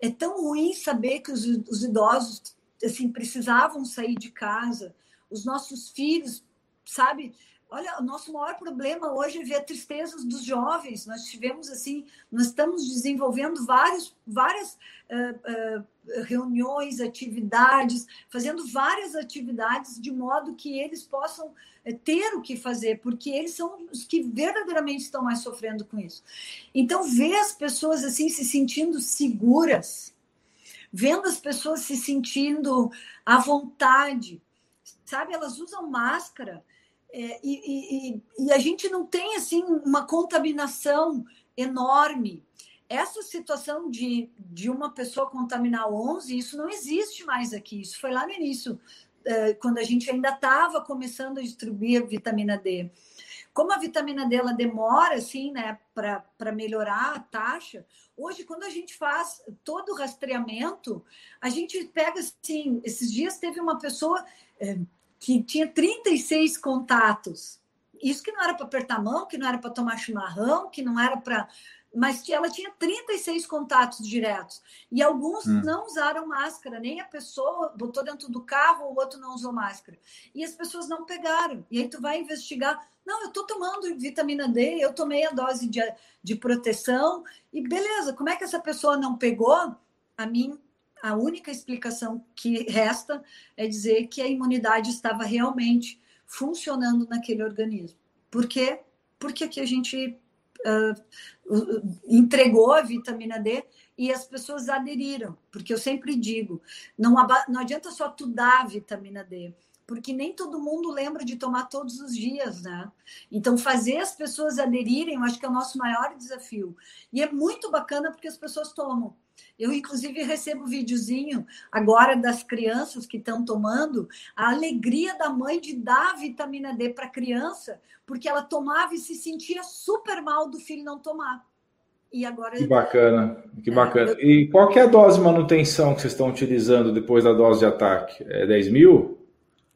é tão ruim saber que os, os idosos assim precisavam sair de casa, os nossos filhos, sabe, Olha, o nosso maior problema hoje é ver a tristeza dos jovens. Nós tivemos assim, nós estamos desenvolvendo vários, várias uh, uh, reuniões, atividades, fazendo várias atividades de modo que eles possam uh, ter o que fazer, porque eles são os que verdadeiramente estão mais sofrendo com isso. Então, ver as pessoas assim se sentindo seguras, vendo as pessoas se sentindo à vontade, sabe? Elas usam máscara é, e, e, e, a gente não tem assim uma contaminação enorme. Essa situação de, de uma pessoa contaminar 11, isso não existe mais aqui. Isso foi lá no início, é, quando a gente ainda estava começando a distribuir a vitamina D. Como a vitamina D ela demora assim, né, para melhorar a taxa, hoje, quando a gente faz todo o rastreamento, a gente pega assim. Esses dias teve uma pessoa é, que tinha 36 contatos. Isso que não era para apertar a mão, que não era para tomar chimarrão, que não era para. Mas ela tinha 36 contatos diretos. E alguns hum. não usaram máscara, nem a pessoa botou dentro do carro, o outro não usou máscara. E as pessoas não pegaram. E aí tu vai investigar. Não, eu estou tomando vitamina D, eu tomei a dose de, de proteção, e beleza, como é que essa pessoa não pegou? A mim a única explicação que resta é dizer que a imunidade estava realmente funcionando naquele organismo. Por quê? Porque aqui a gente uh, entregou a vitamina D e as pessoas aderiram. Porque eu sempre digo, não, não adianta só tu dar vitamina D, porque nem todo mundo lembra de tomar todos os dias, né? Então, fazer as pessoas aderirem, eu acho que é o nosso maior desafio. E é muito bacana porque as pessoas tomam. Eu, inclusive, recebo videozinho agora das crianças que estão tomando a alegria da mãe de dar vitamina D para a criança, porque ela tomava e se sentia super mal do filho não tomar. E agora. Que bacana, que é, bacana. Eu... E qual que é a dose de manutenção que vocês estão utilizando depois da dose de ataque? É 10 mil?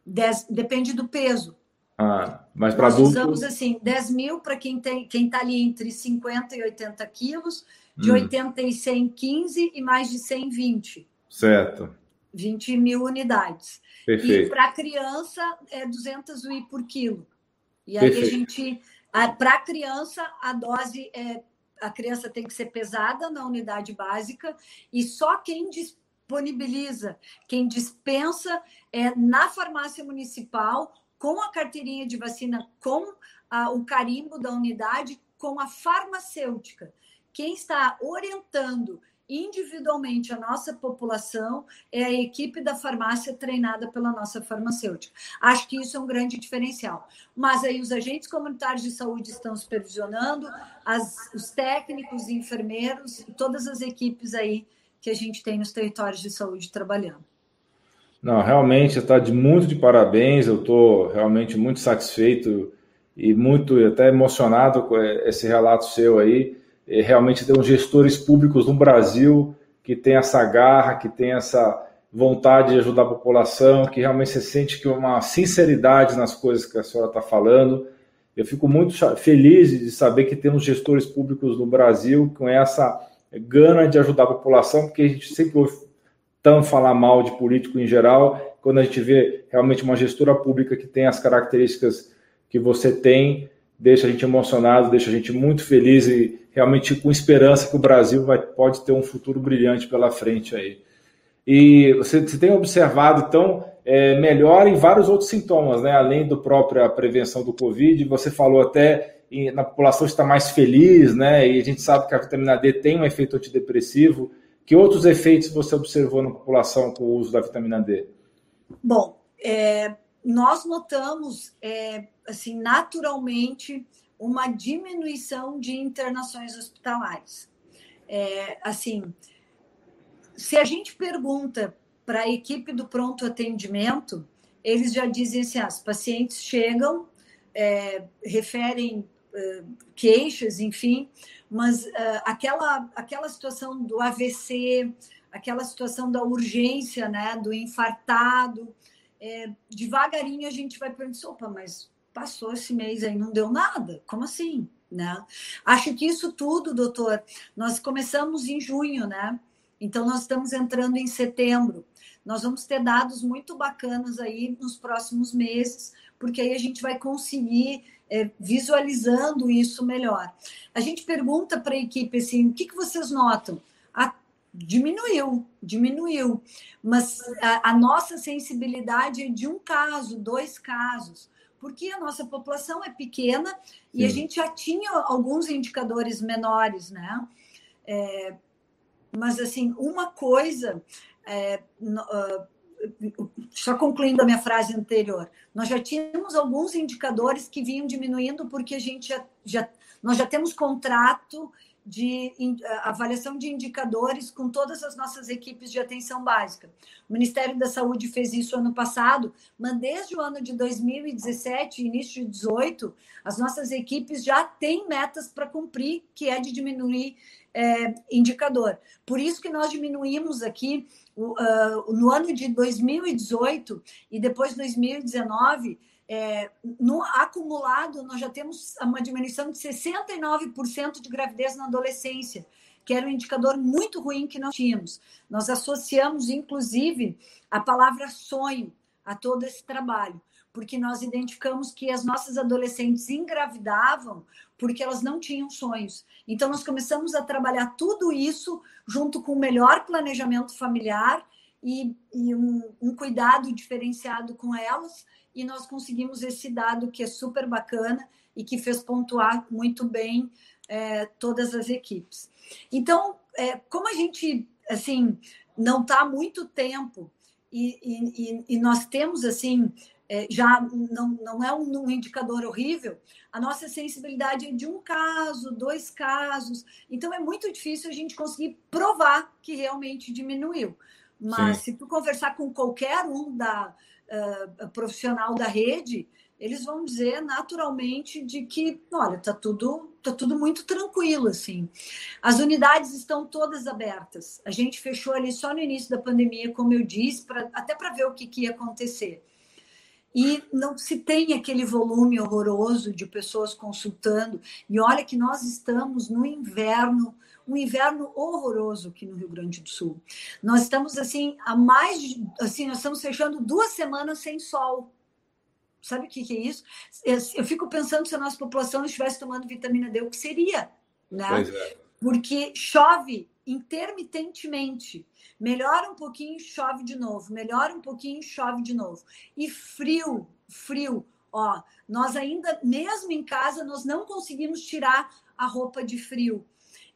10, depende do peso. Ah, mas para adultos. Usamos assim, 10 mil para quem está quem tá ali entre 50 e 80 quilos de hum. 80 e 100, 15 e mais de 100, 20. Certo. 20 mil unidades. Perfeito. E para criança é 200 UI por quilo. E aí Perfeito. a gente, para criança, a dose é, a criança tem que ser pesada na unidade básica e só quem disponibiliza, quem dispensa é na farmácia municipal com a carteirinha de vacina, com a, o carimbo da unidade, com a farmacêutica. Quem está orientando individualmente a nossa população é a equipe da farmácia treinada pela nossa farmacêutica. Acho que isso é um grande diferencial. Mas aí os agentes comunitários de saúde estão supervisionando, as, os técnicos, enfermeiros, todas as equipes aí que a gente tem nos territórios de saúde trabalhando. Não, realmente está de muito de parabéns. Eu estou realmente muito satisfeito e muito até emocionado com esse relato seu aí realmente ter uns gestores públicos no Brasil que tem essa garra, que tem essa vontade de ajudar a população, que realmente se sente que uma sinceridade nas coisas que a senhora está falando. Eu fico muito feliz de saber que temos gestores públicos no Brasil com essa gana de ajudar a população, porque a gente sempre ouve tanto falar mal de político em geral, quando a gente vê realmente uma gestora pública que tem as características que você tem, deixa a gente emocionado, deixa a gente muito feliz e realmente com esperança que o Brasil vai, pode ter um futuro brilhante pela frente aí. E você, você tem observado, então, é, melhora em vários outros sintomas, né? Além do própria prevenção do Covid, você falou até em, na população está mais feliz, né? E a gente sabe que a vitamina D tem um efeito antidepressivo. Que outros efeitos você observou na população com o uso da vitamina D? Bom, é, nós notamos, é, assim, naturalmente, uma diminuição de internações hospitalares. É, assim, se a gente pergunta para a equipe do pronto atendimento, eles já dizem assim: ah, os pacientes chegam, é, referem é, queixas, enfim, mas é, aquela, aquela situação do AVC, aquela situação da urgência, né, do infartado, é, devagarinho a gente vai pensando, opa, mas passou esse mês aí, não deu nada? Como assim? Né? Acho que isso tudo, doutor, nós começamos em junho, né? Então nós estamos entrando em setembro. Nós vamos ter dados muito bacanas aí nos próximos meses, porque aí a gente vai conseguir é, visualizando isso melhor. A gente pergunta para a equipe assim: o que, que vocês notam? Ah, diminuiu, diminuiu, mas a, a nossa sensibilidade é de um caso, dois casos porque a nossa população é pequena e a gente já tinha alguns indicadores menores, né? É, mas, assim, uma coisa, é, uh, só concluindo a minha frase anterior, nós já tínhamos alguns indicadores que vinham diminuindo porque a gente já, já nós já temos contrato de avaliação de indicadores com todas as nossas equipes de atenção básica. O Ministério da Saúde fez isso ano passado, mas desde o ano de 2017, início de 2018, as nossas equipes já têm metas para cumprir, que é de diminuir é, indicador. Por isso que nós diminuímos aqui uh, no ano de 2018 e depois 2019 é, no acumulado, nós já temos uma diminuição de 69% de gravidez na adolescência, que era um indicador muito ruim que nós tínhamos. Nós associamos, inclusive, a palavra sonho. a todo esse trabalho, porque nós identificamos que as nossas adolescentes engravidavam porque elas não tinham sonhos. Então, nós começamos a trabalhar tudo isso junto com o melhor planejamento familiar e, e um, um cuidado diferenciado com elas, e nós conseguimos esse dado que é super bacana e que fez pontuar muito bem é, todas as equipes. Então, é, como a gente assim não está há muito tempo e, e, e, nós temos assim é, já não, não é um, um, indicador horrível, a nossa sensibilidade é de um caso, dois casos, então é muito difícil a gente conseguir provar que realmente diminuiu. Mas Sim. se tu conversar com qualquer um da uh, profissional da rede, eles vão dizer naturalmente de que, olha, tá tudo, tá tudo muito tranquilo assim. As unidades estão todas abertas. A gente fechou ali só no início da pandemia, como eu disse, pra, até para ver o que, que ia acontecer. E não se tem aquele volume horroroso de pessoas consultando. E olha que nós estamos no inverno, um inverno horroroso aqui no Rio Grande do Sul. Nós estamos assim a mais assim, nós estamos fechando duas semanas sem sol. Sabe o que, que é isso? Eu fico pensando se a nossa população estivesse tomando vitamina D, o que seria? Né? É. Porque chove intermitentemente. Melhora um pouquinho, chove de novo. Melhora um pouquinho, chove de novo. E frio, frio. Ó, nós ainda, mesmo em casa, nós não conseguimos tirar a roupa de frio.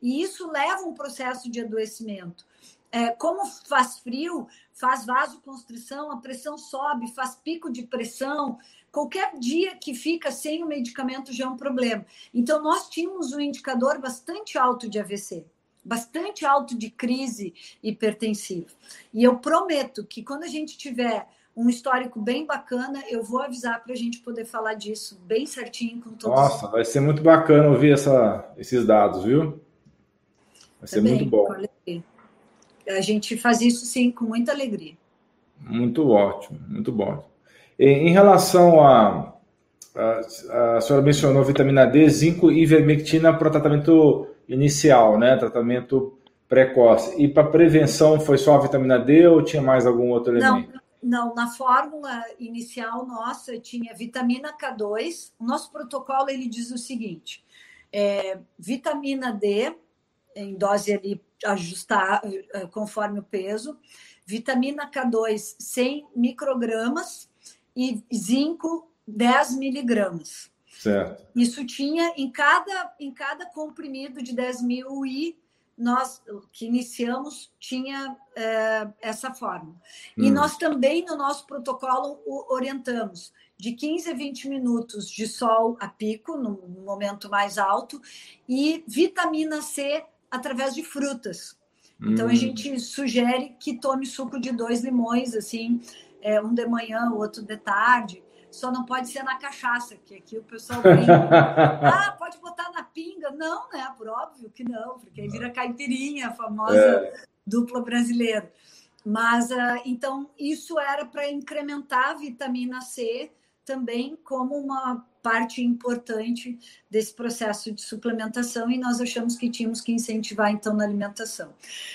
E isso leva um processo de adoecimento. É, como faz frio, faz vasoconstrição, a pressão sobe, faz pico de pressão. Qualquer dia que fica sem o medicamento já é um problema. Então, nós tínhamos um indicador bastante alto de AVC, bastante alto de crise hipertensiva. E eu prometo que quando a gente tiver um histórico bem bacana, eu vou avisar para a gente poder falar disso bem certinho com todos. Nossa, vai ser muito bacana ouvir essa, esses dados, viu? Vai ser Também, muito bom. A gente faz isso sim com muita alegria. Muito ótimo, muito bom. Em relação a, a, a senhora mencionou vitamina D, zinco e vermectina para tratamento inicial, né? Tratamento precoce. E para prevenção foi só a vitamina D ou tinha mais algum outro elemento? Não, não, na fórmula inicial nossa tinha vitamina K2. O nosso protocolo ele diz o seguinte: é, vitamina D em dose ali ajustar eh, conforme o peso, vitamina K2 100 microgramas e zinco 10 miligramas. Certo. Isso tinha em cada, em cada comprimido de 10 mil e nós que iniciamos tinha é, essa forma. Hum. E nós também no nosso protocolo orientamos de 15 a 20 minutos de sol a pico, no momento mais alto, e vitamina C através de frutas. Então, hum. a gente sugere que tome suco de dois limões, assim, é, um de manhã, o outro de tarde. Só não pode ser na cachaça, que aqui o pessoal brinca. ah, pode botar na pinga. Não, né? Por óbvio que não, porque aí vira caipirinha, a famosa é. dupla brasileira. Mas, uh, então, isso era para incrementar a vitamina C também como uma parte importante desse processo de suplementação e nós achamos que tínhamos que incentivar então na alimentação.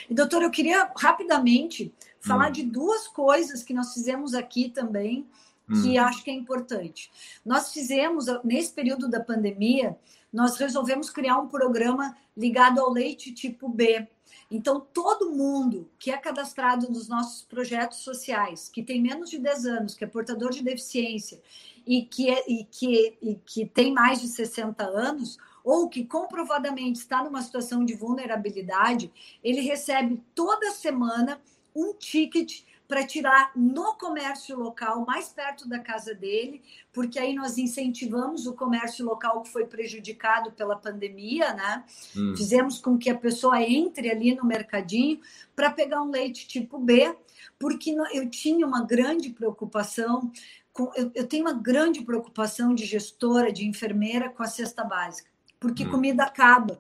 E doutor, eu queria rapidamente falar hum. de duas coisas que nós fizemos aqui também que hum. acho que é importante. Nós fizemos nesse período da pandemia, nós resolvemos criar um programa ligado ao leite tipo B. Então, todo mundo que é cadastrado nos nossos projetos sociais, que tem menos de 10 anos, que é portador de deficiência e que, é, e que, e que tem mais de 60 anos, ou que comprovadamente está numa situação de vulnerabilidade, ele recebe toda semana um ticket para tirar no comércio local, mais perto da casa dele, porque aí nós incentivamos o comércio local que foi prejudicado pela pandemia, né? Hum. Fizemos com que a pessoa entre ali no mercadinho para pegar um leite tipo B, porque eu tinha uma grande preocupação com, eu, eu, tenho uma grande preocupação de gestora, de enfermeira com a cesta básica, porque hum. comida acaba.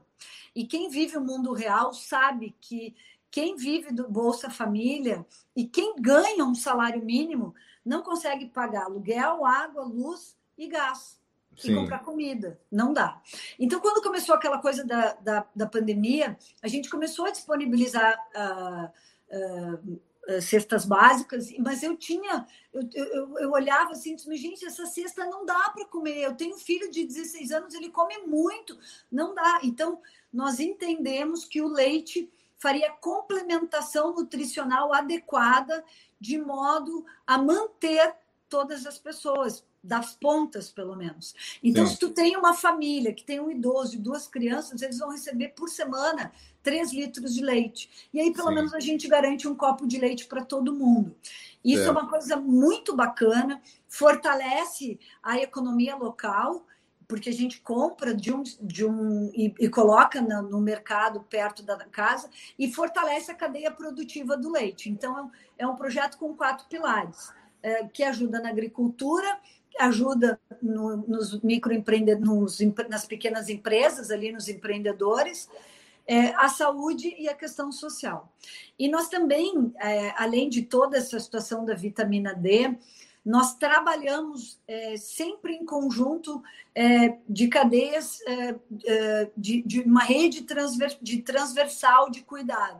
E quem vive o mundo real sabe que quem vive do Bolsa Família e quem ganha um salário mínimo não consegue pagar aluguel, água, luz e gás. Sim. E comprar comida. Não dá. Então, quando começou aquela coisa da, da, da pandemia, a gente começou a disponibilizar uh, uh, uh, cestas básicas, mas eu tinha, eu, eu, eu olhava assim, disse, gente, essa cesta não dá para comer. Eu tenho um filho de 16 anos, ele come muito, não dá. Então, nós entendemos que o leite faria complementação nutricional adequada de modo a manter todas as pessoas, das pontas, pelo menos. Então, Sim. se tu tem uma família que tem um idoso e duas crianças, eles vão receber por semana três litros de leite. E aí, pelo Sim. menos, a gente garante um copo de leite para todo mundo. Isso é. é uma coisa muito bacana, fortalece a economia local porque a gente compra de um, de um e, e coloca no, no, mercado perto da casa e fortalece a cadeia produtiva do leite. Então, é um projeto com quatro pilares, é, que ajuda na agricultura, ajuda no, nos microempreendedores, nas pequenas empresas, ali nos empreendedores, é, a saúde e a questão social. E nós também, é, além de toda essa situação da vitamina D, nós trabalhamos é, sempre em conjunto é, de cadeias, é, é de, de, uma rede transver, de transversal de cuidado.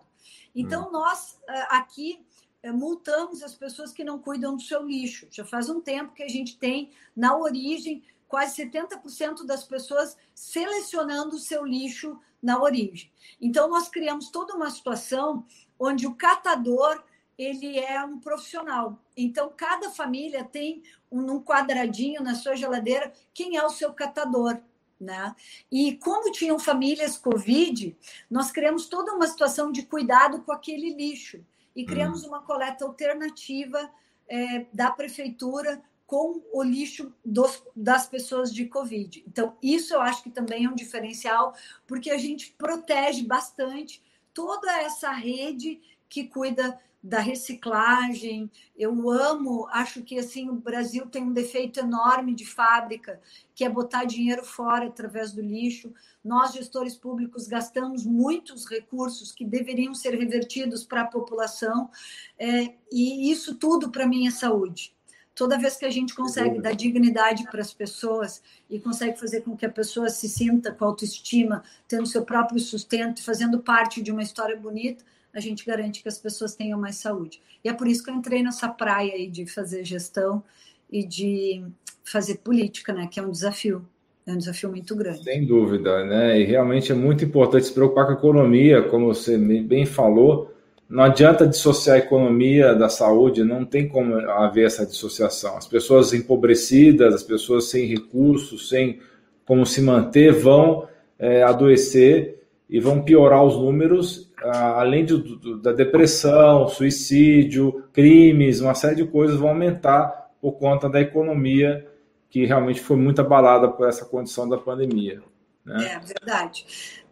Então, hum. nós é, aqui multamos as pessoas que não cuidam do seu lixo. Já faz um tempo que a gente tem, na origem, quase 70% das pessoas selecionando o seu lixo na origem. Então, nós criamos toda uma situação onde o catador ele é um profissional. Então, cada família tem um, um quadradinho na sua geladeira quem é o seu catador. Né? E como tinham famílias Covid, nós criamos toda uma situação de cuidado com aquele lixo e criamos hum. uma coleta alternativa é, da prefeitura com o lixo dos, das pessoas de Covid. Então, isso eu acho que também é um diferencial, porque a gente protege bastante toda essa rede que cuida da reciclagem. Eu amo, acho que assim o Brasil tem um defeito enorme de fábrica, que é botar dinheiro fora através do lixo. Nós, gestores públicos, gastamos muitos recursos que deveriam ser revertidos para a população, é, e isso tudo para mim é saúde. Toda vez que a gente consegue dar dignidade para as pessoas e consegue fazer com que a pessoa se sinta com autoestima, tendo seu próprio sustento, fazendo parte de uma história bonita, a gente garante que as pessoas tenham mais saúde. E é por isso que eu entrei nessa praia aí de fazer gestão e de fazer política, né? Que é um desafio. É um desafio muito grande. Sem dúvida, né? E realmente é muito importante se preocupar com a economia, como você bem falou. Não adianta dissociar a economia da saúde, não tem como haver essa dissociação. As pessoas empobrecidas, as pessoas sem recursos, sem como se manter, vão é, adoecer e vão piorar os números além de, da depressão, suicídio, crimes, uma série de coisas vão aumentar por conta da economia que realmente foi muito abalada por essa condição da pandemia. Né? É verdade.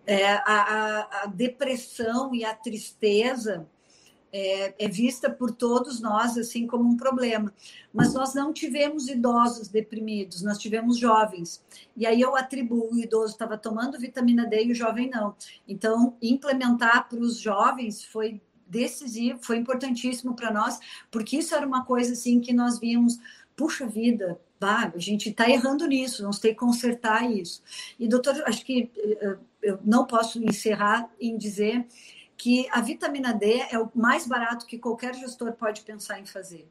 É, a, a, a depressão e a tristeza é, é, vista por todos nós assim como um problema. Mas nós não tivemos idosos deprimidos, nós tivemos jovens. E aí eu atribuo o idoso estava tomando vitamina D e o jovem não. Então, implementar para os jovens foi decisivo, foi importantíssimo para nós, porque isso era uma coisa assim que nós vimos, puxa vida, bah, a gente está errando nisso, vamos ter que consertar isso. E doutor, acho que eh, eu não posso encerrar em dizer que a vitamina D é o mais barato que qualquer gestor pode pensar em fazer.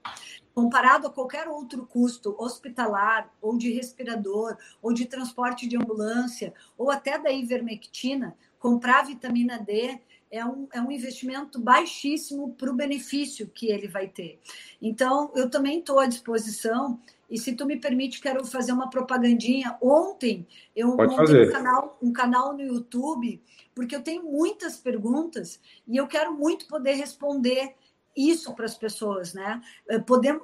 Comparado a qualquer outro custo hospitalar, ou de respirador, ou de transporte de ambulância, ou até da ivermectina, comprar vitamina D é um, é um investimento baixíssimo para o benefício que ele vai ter. Então, eu também estou à disposição e se tu me permite, quero fazer uma propagandinha. Ontem eu Pode montei um canal, um canal no YouTube, porque eu tenho muitas perguntas e eu quero muito poder responder isso para as pessoas, né? Eh, Poder uh,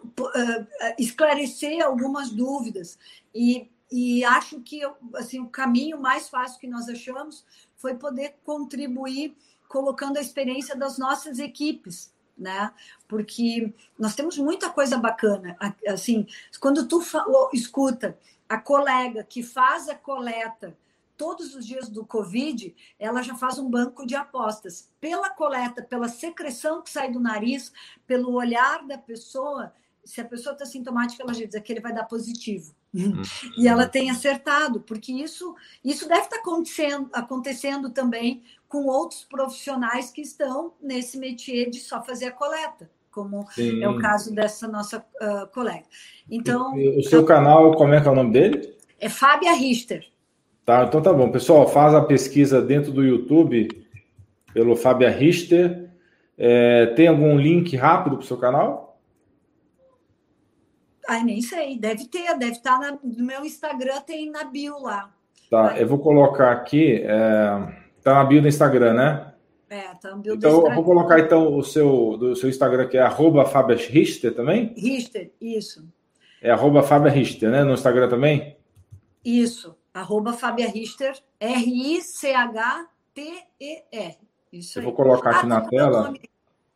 esclarecer algumas dúvidas. E, e acho que assim, o caminho mais fácil que nós achamos foi poder contribuir colocando a experiência das nossas equipes né? Porque nós temos muita coisa bacana. Assim, quando tu falou, escuta a colega que faz a coleta todos os dias do Covid, ela já faz um banco de apostas. Pela coleta, pela secreção que sai do nariz, pelo olhar da pessoa, se a pessoa está sintomática, ela já diz que ele vai dar positivo. Uhum. E ela tem acertado, porque isso, isso deve estar tá acontecendo, acontecendo também com outros profissionais que estão nesse métier de só fazer a coleta. como Sim. é o caso dessa nossa uh, colega. Então. E, o seu canal, como é que é o nome dele? É Fábia Richter. Tá, então tá bom. Pessoal, faz a pesquisa dentro do YouTube pelo Fábia Richter. É, tem algum link rápido para o seu canal? Ai, nem sei. Deve ter, deve estar tá no meu Instagram, tem na bio lá. Tá, eu vou colocar aqui. É, tá na bio do Instagram, né? É, tá na bio então, do Instagram. eu vou colocar então o seu, do seu Instagram, que é arroba Richter também? Richter, isso. É arroba Fábia Richter, né? No Instagram também? Isso, arroba Fábia Richter, R-I-C-H-T-E-R. Isso Eu aí. vou colocar aqui ah, na tela.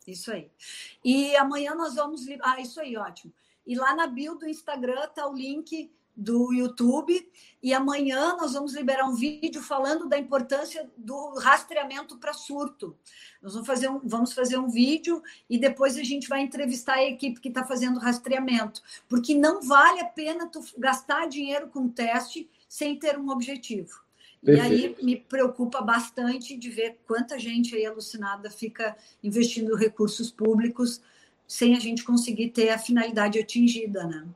Isso aí. E amanhã nós vamos. Ah, isso aí, ótimo. E lá na bio do Instagram tá o link do YouTube. E amanhã nós vamos liberar um vídeo falando da importância do rastreamento para surto. Nós vamos fazer, um, vamos fazer um vídeo e depois a gente vai entrevistar a equipe que está fazendo rastreamento. Porque não vale a pena tu gastar dinheiro com teste sem ter um objetivo. Perfeito. E aí me preocupa bastante de ver quanta gente aí alucinada fica investindo recursos públicos sem a gente conseguir ter a finalidade atingida, né?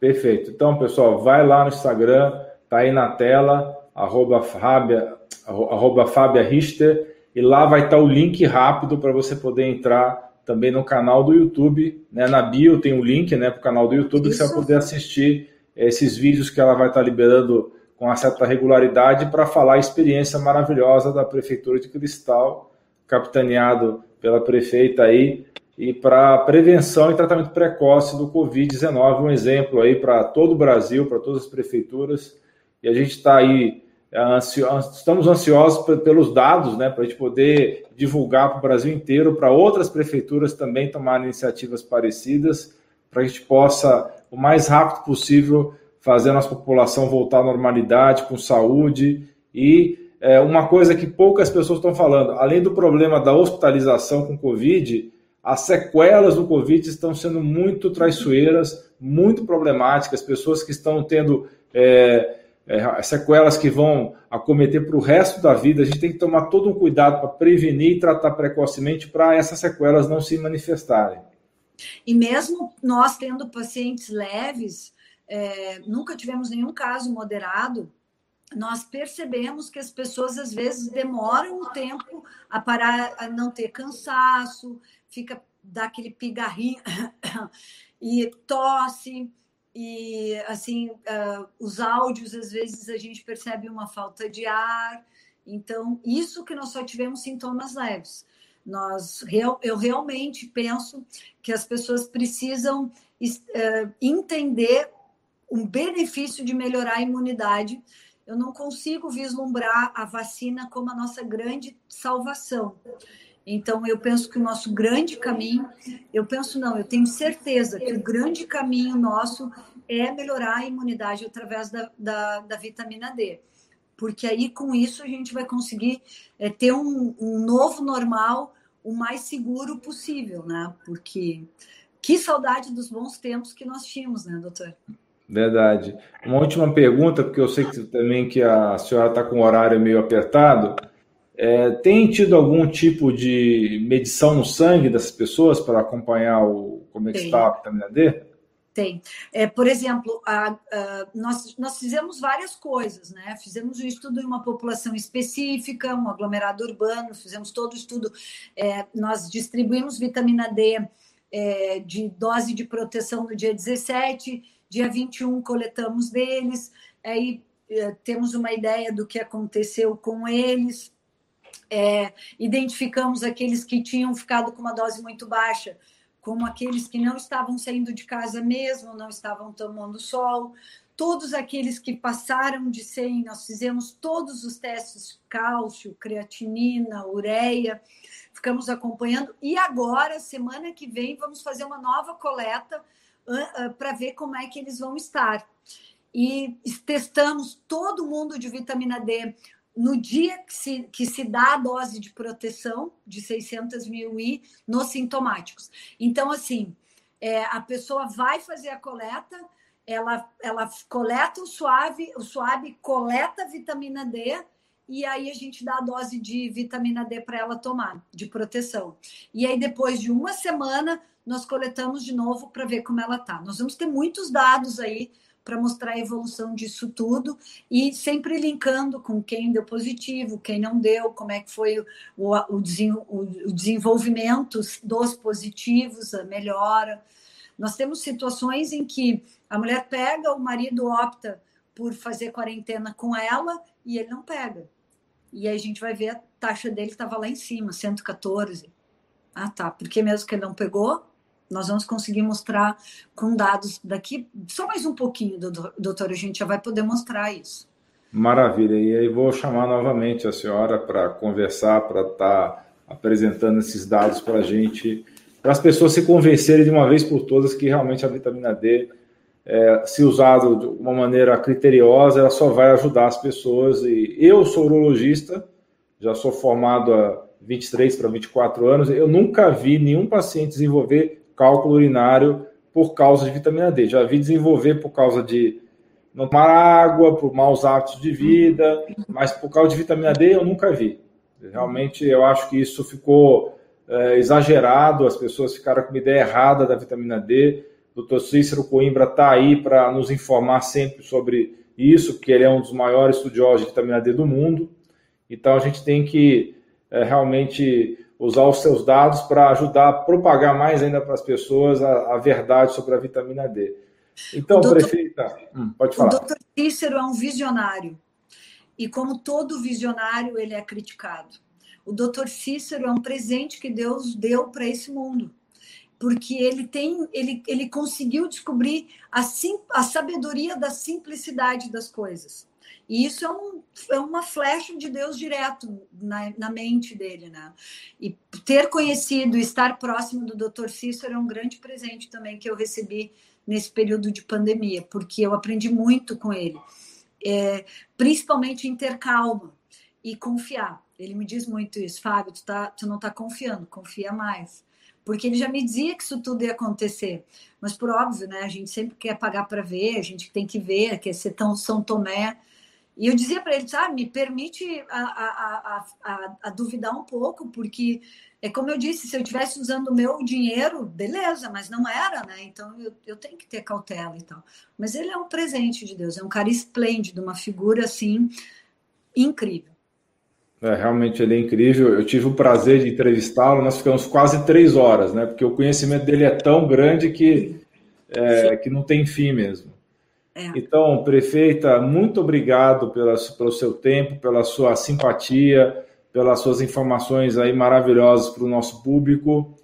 Perfeito. Então, pessoal, vai lá no Instagram, tá aí na tela, arroba Fábia, arroba Fábia Richter, e lá vai estar tá o link rápido para você poder entrar também no canal do YouTube. Né? Na bio tem o um link né, para o canal do YouTube Isso. que você vai poder assistir esses vídeos que ela vai estar tá liberando com uma certa regularidade para falar a experiência maravilhosa da Prefeitura de Cristal, capitaneado pela prefeita aí, e para prevenção e tratamento precoce do Covid-19, um exemplo aí para todo o Brasil, para todas as prefeituras, e a gente está aí, ansio, estamos ansiosos pelos dados, né, para a gente poder divulgar para o Brasil inteiro, para outras prefeituras também tomarem iniciativas parecidas, para a gente possa, o mais rápido possível, fazer a nossa população voltar à normalidade, com saúde. E é, uma coisa que poucas pessoas estão falando, além do problema da hospitalização com Covid, as sequelas do Covid estão sendo muito traiçoeiras, muito problemáticas, pessoas que estão tendo é, é, sequelas que vão acometer para o resto da vida. A gente tem que tomar todo um cuidado para prevenir e tratar precocemente para essas sequelas não se manifestarem. E mesmo nós tendo pacientes leves, é, nunca tivemos nenhum caso moderado, nós percebemos que as pessoas às vezes demoram um tempo a parar, a não ter cansaço, fica daquele pigarrinho e tosse e assim uh, os áudios às vezes a gente percebe uma falta de ar então isso que nós só tivemos sintomas leves nós eu realmente penso que as pessoas precisam uh, entender um benefício de melhorar a imunidade. Eu não consigo vislumbrar a vacina como a nossa grande salvação. Então, eu penso que o nosso grande caminho, eu penso não, eu tenho certeza que o grande caminho nosso é melhorar a imunidade através da, da, da vitamina D. Porque aí, com isso, a gente vai conseguir é, ter um, um novo normal o mais seguro possível, né? Porque que saudade dos bons tempos que nós tínhamos, né, doutor? Verdade. Uma última pergunta, porque eu sei que também que a senhora está com o horário meio apertado. É, tem tido algum tipo de medição no sangue dessas pessoas para acompanhar o, como é que está a vitamina D? Tem. É, por exemplo, a, a, nós, nós fizemos várias coisas, né? Fizemos um estudo em uma população específica, um aglomerado urbano, fizemos todo o estudo. É, nós distribuímos vitamina D é, de dose de proteção no dia 17 Dia 21 coletamos deles, aí é, temos uma ideia do que aconteceu com eles, é, identificamos aqueles que tinham ficado com uma dose muito baixa, como aqueles que não estavam saindo de casa mesmo, não estavam tomando sol, todos aqueles que passaram de 100, nós fizemos todos os testes cálcio, creatinina, ureia, ficamos acompanhando e agora, semana que vem, vamos fazer uma nova coleta para ver como é que eles vão estar. E testamos todo mundo de vitamina D no dia que se, que se dá a dose de proteção de 600 mil I nos sintomáticos. Então, assim, é, a pessoa vai fazer a coleta, ela, ela coleta o suave, o suave coleta vitamina D e aí a gente dá a dose de vitamina D para ela tomar, de proteção. E aí, depois de uma semana, nós coletamos de novo para ver como ela está. Nós vamos ter muitos dados aí para mostrar a evolução disso tudo e sempre linkando com quem deu positivo, quem não deu, como é que foi o, o, o desenvolvimento dos positivos, a melhora. Nós temos situações em que a mulher pega, o marido opta por fazer quarentena com ela e ele não pega. E aí a gente vai ver a taxa dele estava lá em cima, 114. Ah, tá. Porque mesmo que ele não pegou, nós vamos conseguir mostrar com dados daqui, só mais um pouquinho, doutor, a gente já vai poder mostrar isso. Maravilha. E aí vou chamar novamente a senhora para conversar, para estar tá apresentando esses dados para a gente, para as pessoas se convencerem de uma vez por todas que realmente a vitamina D, é, se usado de uma maneira criteriosa, ela só vai ajudar as pessoas. E eu sou urologista, já sou formado há 23 para 24 anos, eu nunca vi nenhum paciente desenvolver cálculo urinário por causa de vitamina D. Já vi desenvolver por causa de não tomar água, por maus hábitos de vida, mas por causa de vitamina D eu nunca vi. Realmente eu acho que isso ficou é, exagerado, as pessoas ficaram com uma ideia errada da vitamina D. O Dr. Cícero Coimbra está aí para nos informar sempre sobre isso, porque ele é um dos maiores estudiosos de vitamina D do mundo. Então a gente tem que é, realmente usar os seus dados para ajudar a propagar mais ainda para as pessoas a, a, verdade sobre a vitamina D. Então, doutor, prefeita, hum, pode falar. O doutor Cícero é um visionário. E como todo visionário, ele é criticado. O doutor Cícero é um presente que Deus deu para esse mundo. Porque ele tem, ele, ele conseguiu descobrir a, sim, a sabedoria da simplicidade das coisas. E isso é, um, é uma flecha de Deus direto na, na mente dele, né? E ter conhecido, estar próximo do Dr. Cícero é um grande presente também que eu recebi nesse período de pandemia, porque eu aprendi muito com ele, é, principalmente em ter calma e confiar. Ele me diz muito isso, Fábio, tu, tá, tu não está confiando, confia mais. Porque ele já me dizia que isso tudo ia acontecer. Mas, por óbvio, né? A gente sempre quer pagar para ver, a gente tem que ver, quer ser tão São Tomé e eu dizia para ele, sabe, me permite a, a, a, a, duvidar um pouco, porque é como eu disse, se eu estivesse usando o meu dinheiro, beleza, mas não era, né? Então eu, eu tenho que ter cautela e tal. Mas ele é um presente de Deus, é um cara esplêndido, uma figura assim incrível. É, realmente ele é incrível. Eu tive o prazer de entrevistá-lo, nós ficamos quase três horas, né? Porque o conhecimento dele é tão grande que, é, que não tem fim mesmo. É. Então, prefeita, muito obrigado pelo seu tempo, pela sua simpatia, pelas suas informações aí maravilhosas para o nosso público.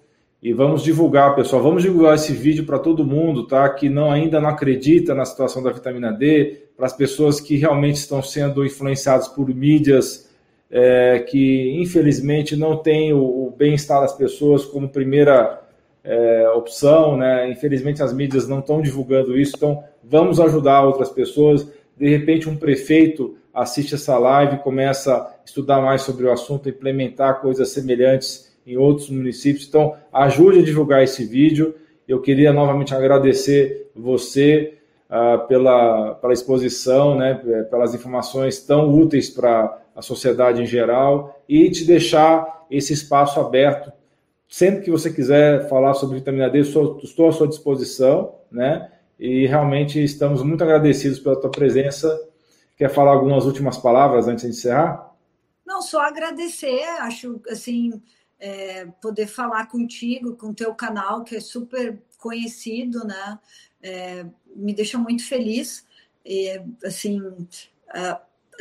E vamos divulgar, pessoal, vamos divulgar esse vídeo para todo mundo, tá? Que não ainda não acredita na situação da vitamina D, para as pessoas que realmente estão sendo influenciadas por mídias é, que infelizmente não têm o, o bem-estar das pessoas como primeira é, opção, né? Infelizmente as mídias não estão divulgando isso, então vamos ajudar outras pessoas. De repente um prefeito assiste essa live, começa a estudar mais sobre o assunto, implementar coisas semelhantes em outros municípios. Então ajude a divulgar esse vídeo. Eu queria novamente agradecer você uh, pela, pela exposição, né? Pelas informações tão úteis para a sociedade em geral e te deixar esse espaço aberto Sempre que você quiser falar sobre vitamina D, estou, estou à sua disposição, né? E realmente estamos muito agradecidos pela tua presença. Quer falar algumas últimas palavras antes de encerrar? Não, só agradecer. Acho assim é, poder falar contigo, com o teu canal que é super conhecido, né? É, me deixa muito feliz. E, assim,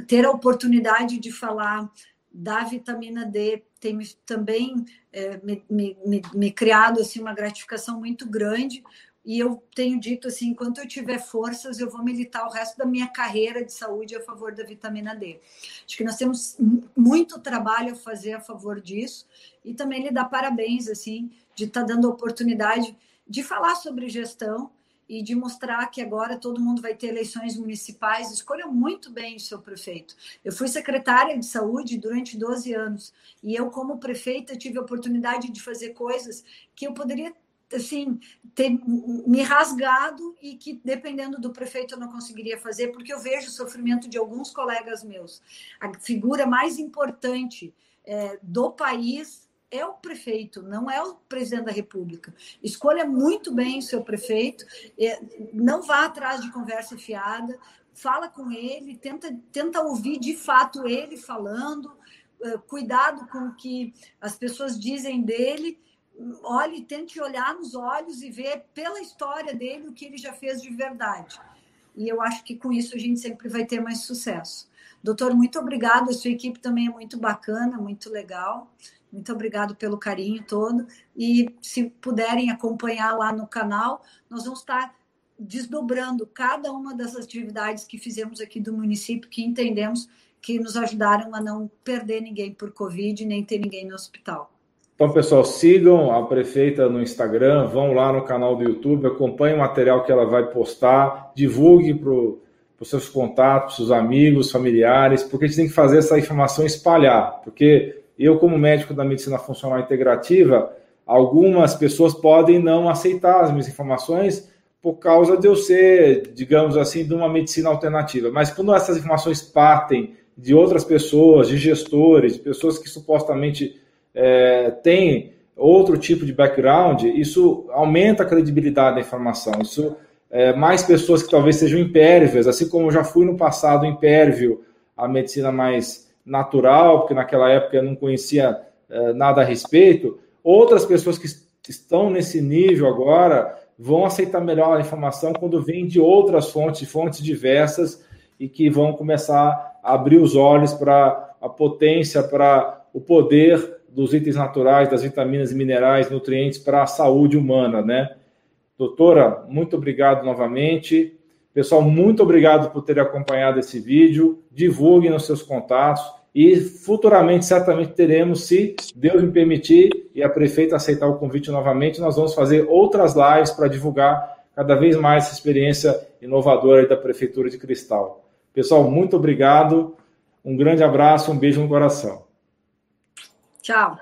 ter a oportunidade de falar da vitamina D tem também é, me, me, me, me, criado assim uma gratificação muito grande e eu tenho dito assim, enquanto eu tiver forças, eu vou militar o resto da minha carreira de saúde a favor da vitamina D. Acho que nós temos muito trabalho a fazer a favor disso e também lhe dar parabéns assim de estar tá dando oportunidade de falar sobre gestão e de mostrar que agora todo mundo vai ter eleições municipais. Escolha muito bem o seu prefeito. Eu fui secretária de saúde durante 12 anos e eu, como prefeita, tive a oportunidade de fazer coisas que eu poderia assim ter me rasgado e que dependendo do prefeito eu não conseguiria fazer porque eu vejo o sofrimento de alguns colegas meus a figura mais importante é, do país é o prefeito, não é o presidente da República. Escolha muito bem o seu prefeito, é, não vá atrás de conversa fiada, fala com ele, tenta, tenta ouvir de fato ele falando, é, cuidado com o que as pessoas dizem dele, olhe, tente olhar nos olhos e ver pela história dele o que ele já fez de verdade. E eu acho que com isso a gente sempre vai ter mais sucesso. Doutor, muito obrigado. A sua equipe também é muito bacana, muito legal. Muito obrigado pelo carinho todo. E se puderem acompanhar lá no canal, nós vamos estar desdobrando cada uma das atividades que fizemos aqui do município, que entendemos que nos ajudaram a não perder ninguém por Covid, nem ter ninguém no hospital. Então, pessoal, sigam a prefeita no Instagram, vão lá no canal do YouTube, acompanhem o material que ela vai postar, divulgue para os seus contatos, seus amigos, familiares, porque a gente tem que fazer essa informação espalhar. Porque eu, como médico da medicina funcional integrativa, algumas pessoas podem não aceitar as minhas informações por causa de eu ser, digamos assim, de uma medicina alternativa. Mas quando essas informações partem de outras pessoas, de gestores, de pessoas que supostamente é, tem outro tipo de background, isso aumenta a credibilidade da informação. Isso é, mais pessoas que talvez sejam impérvias, assim como eu já fui no passado impérvio à medicina mais natural, porque naquela época eu não conhecia é, nada a respeito. Outras pessoas que estão nesse nível agora vão aceitar melhor a informação quando vem de outras fontes, fontes diversas, e que vão começar a abrir os olhos para a potência, para o poder dos itens naturais, das vitaminas e minerais, nutrientes para a saúde humana, né? Doutora, muito obrigado novamente. Pessoal, muito obrigado por ter acompanhado esse vídeo. Divulguem nos seus contatos e futuramente, certamente, teremos, se Deus me permitir e a prefeita aceitar o convite novamente, nós vamos fazer outras lives para divulgar cada vez mais essa experiência inovadora da Prefeitura de Cristal. Pessoal, muito obrigado. Um grande abraço, um beijo no coração. Tchau.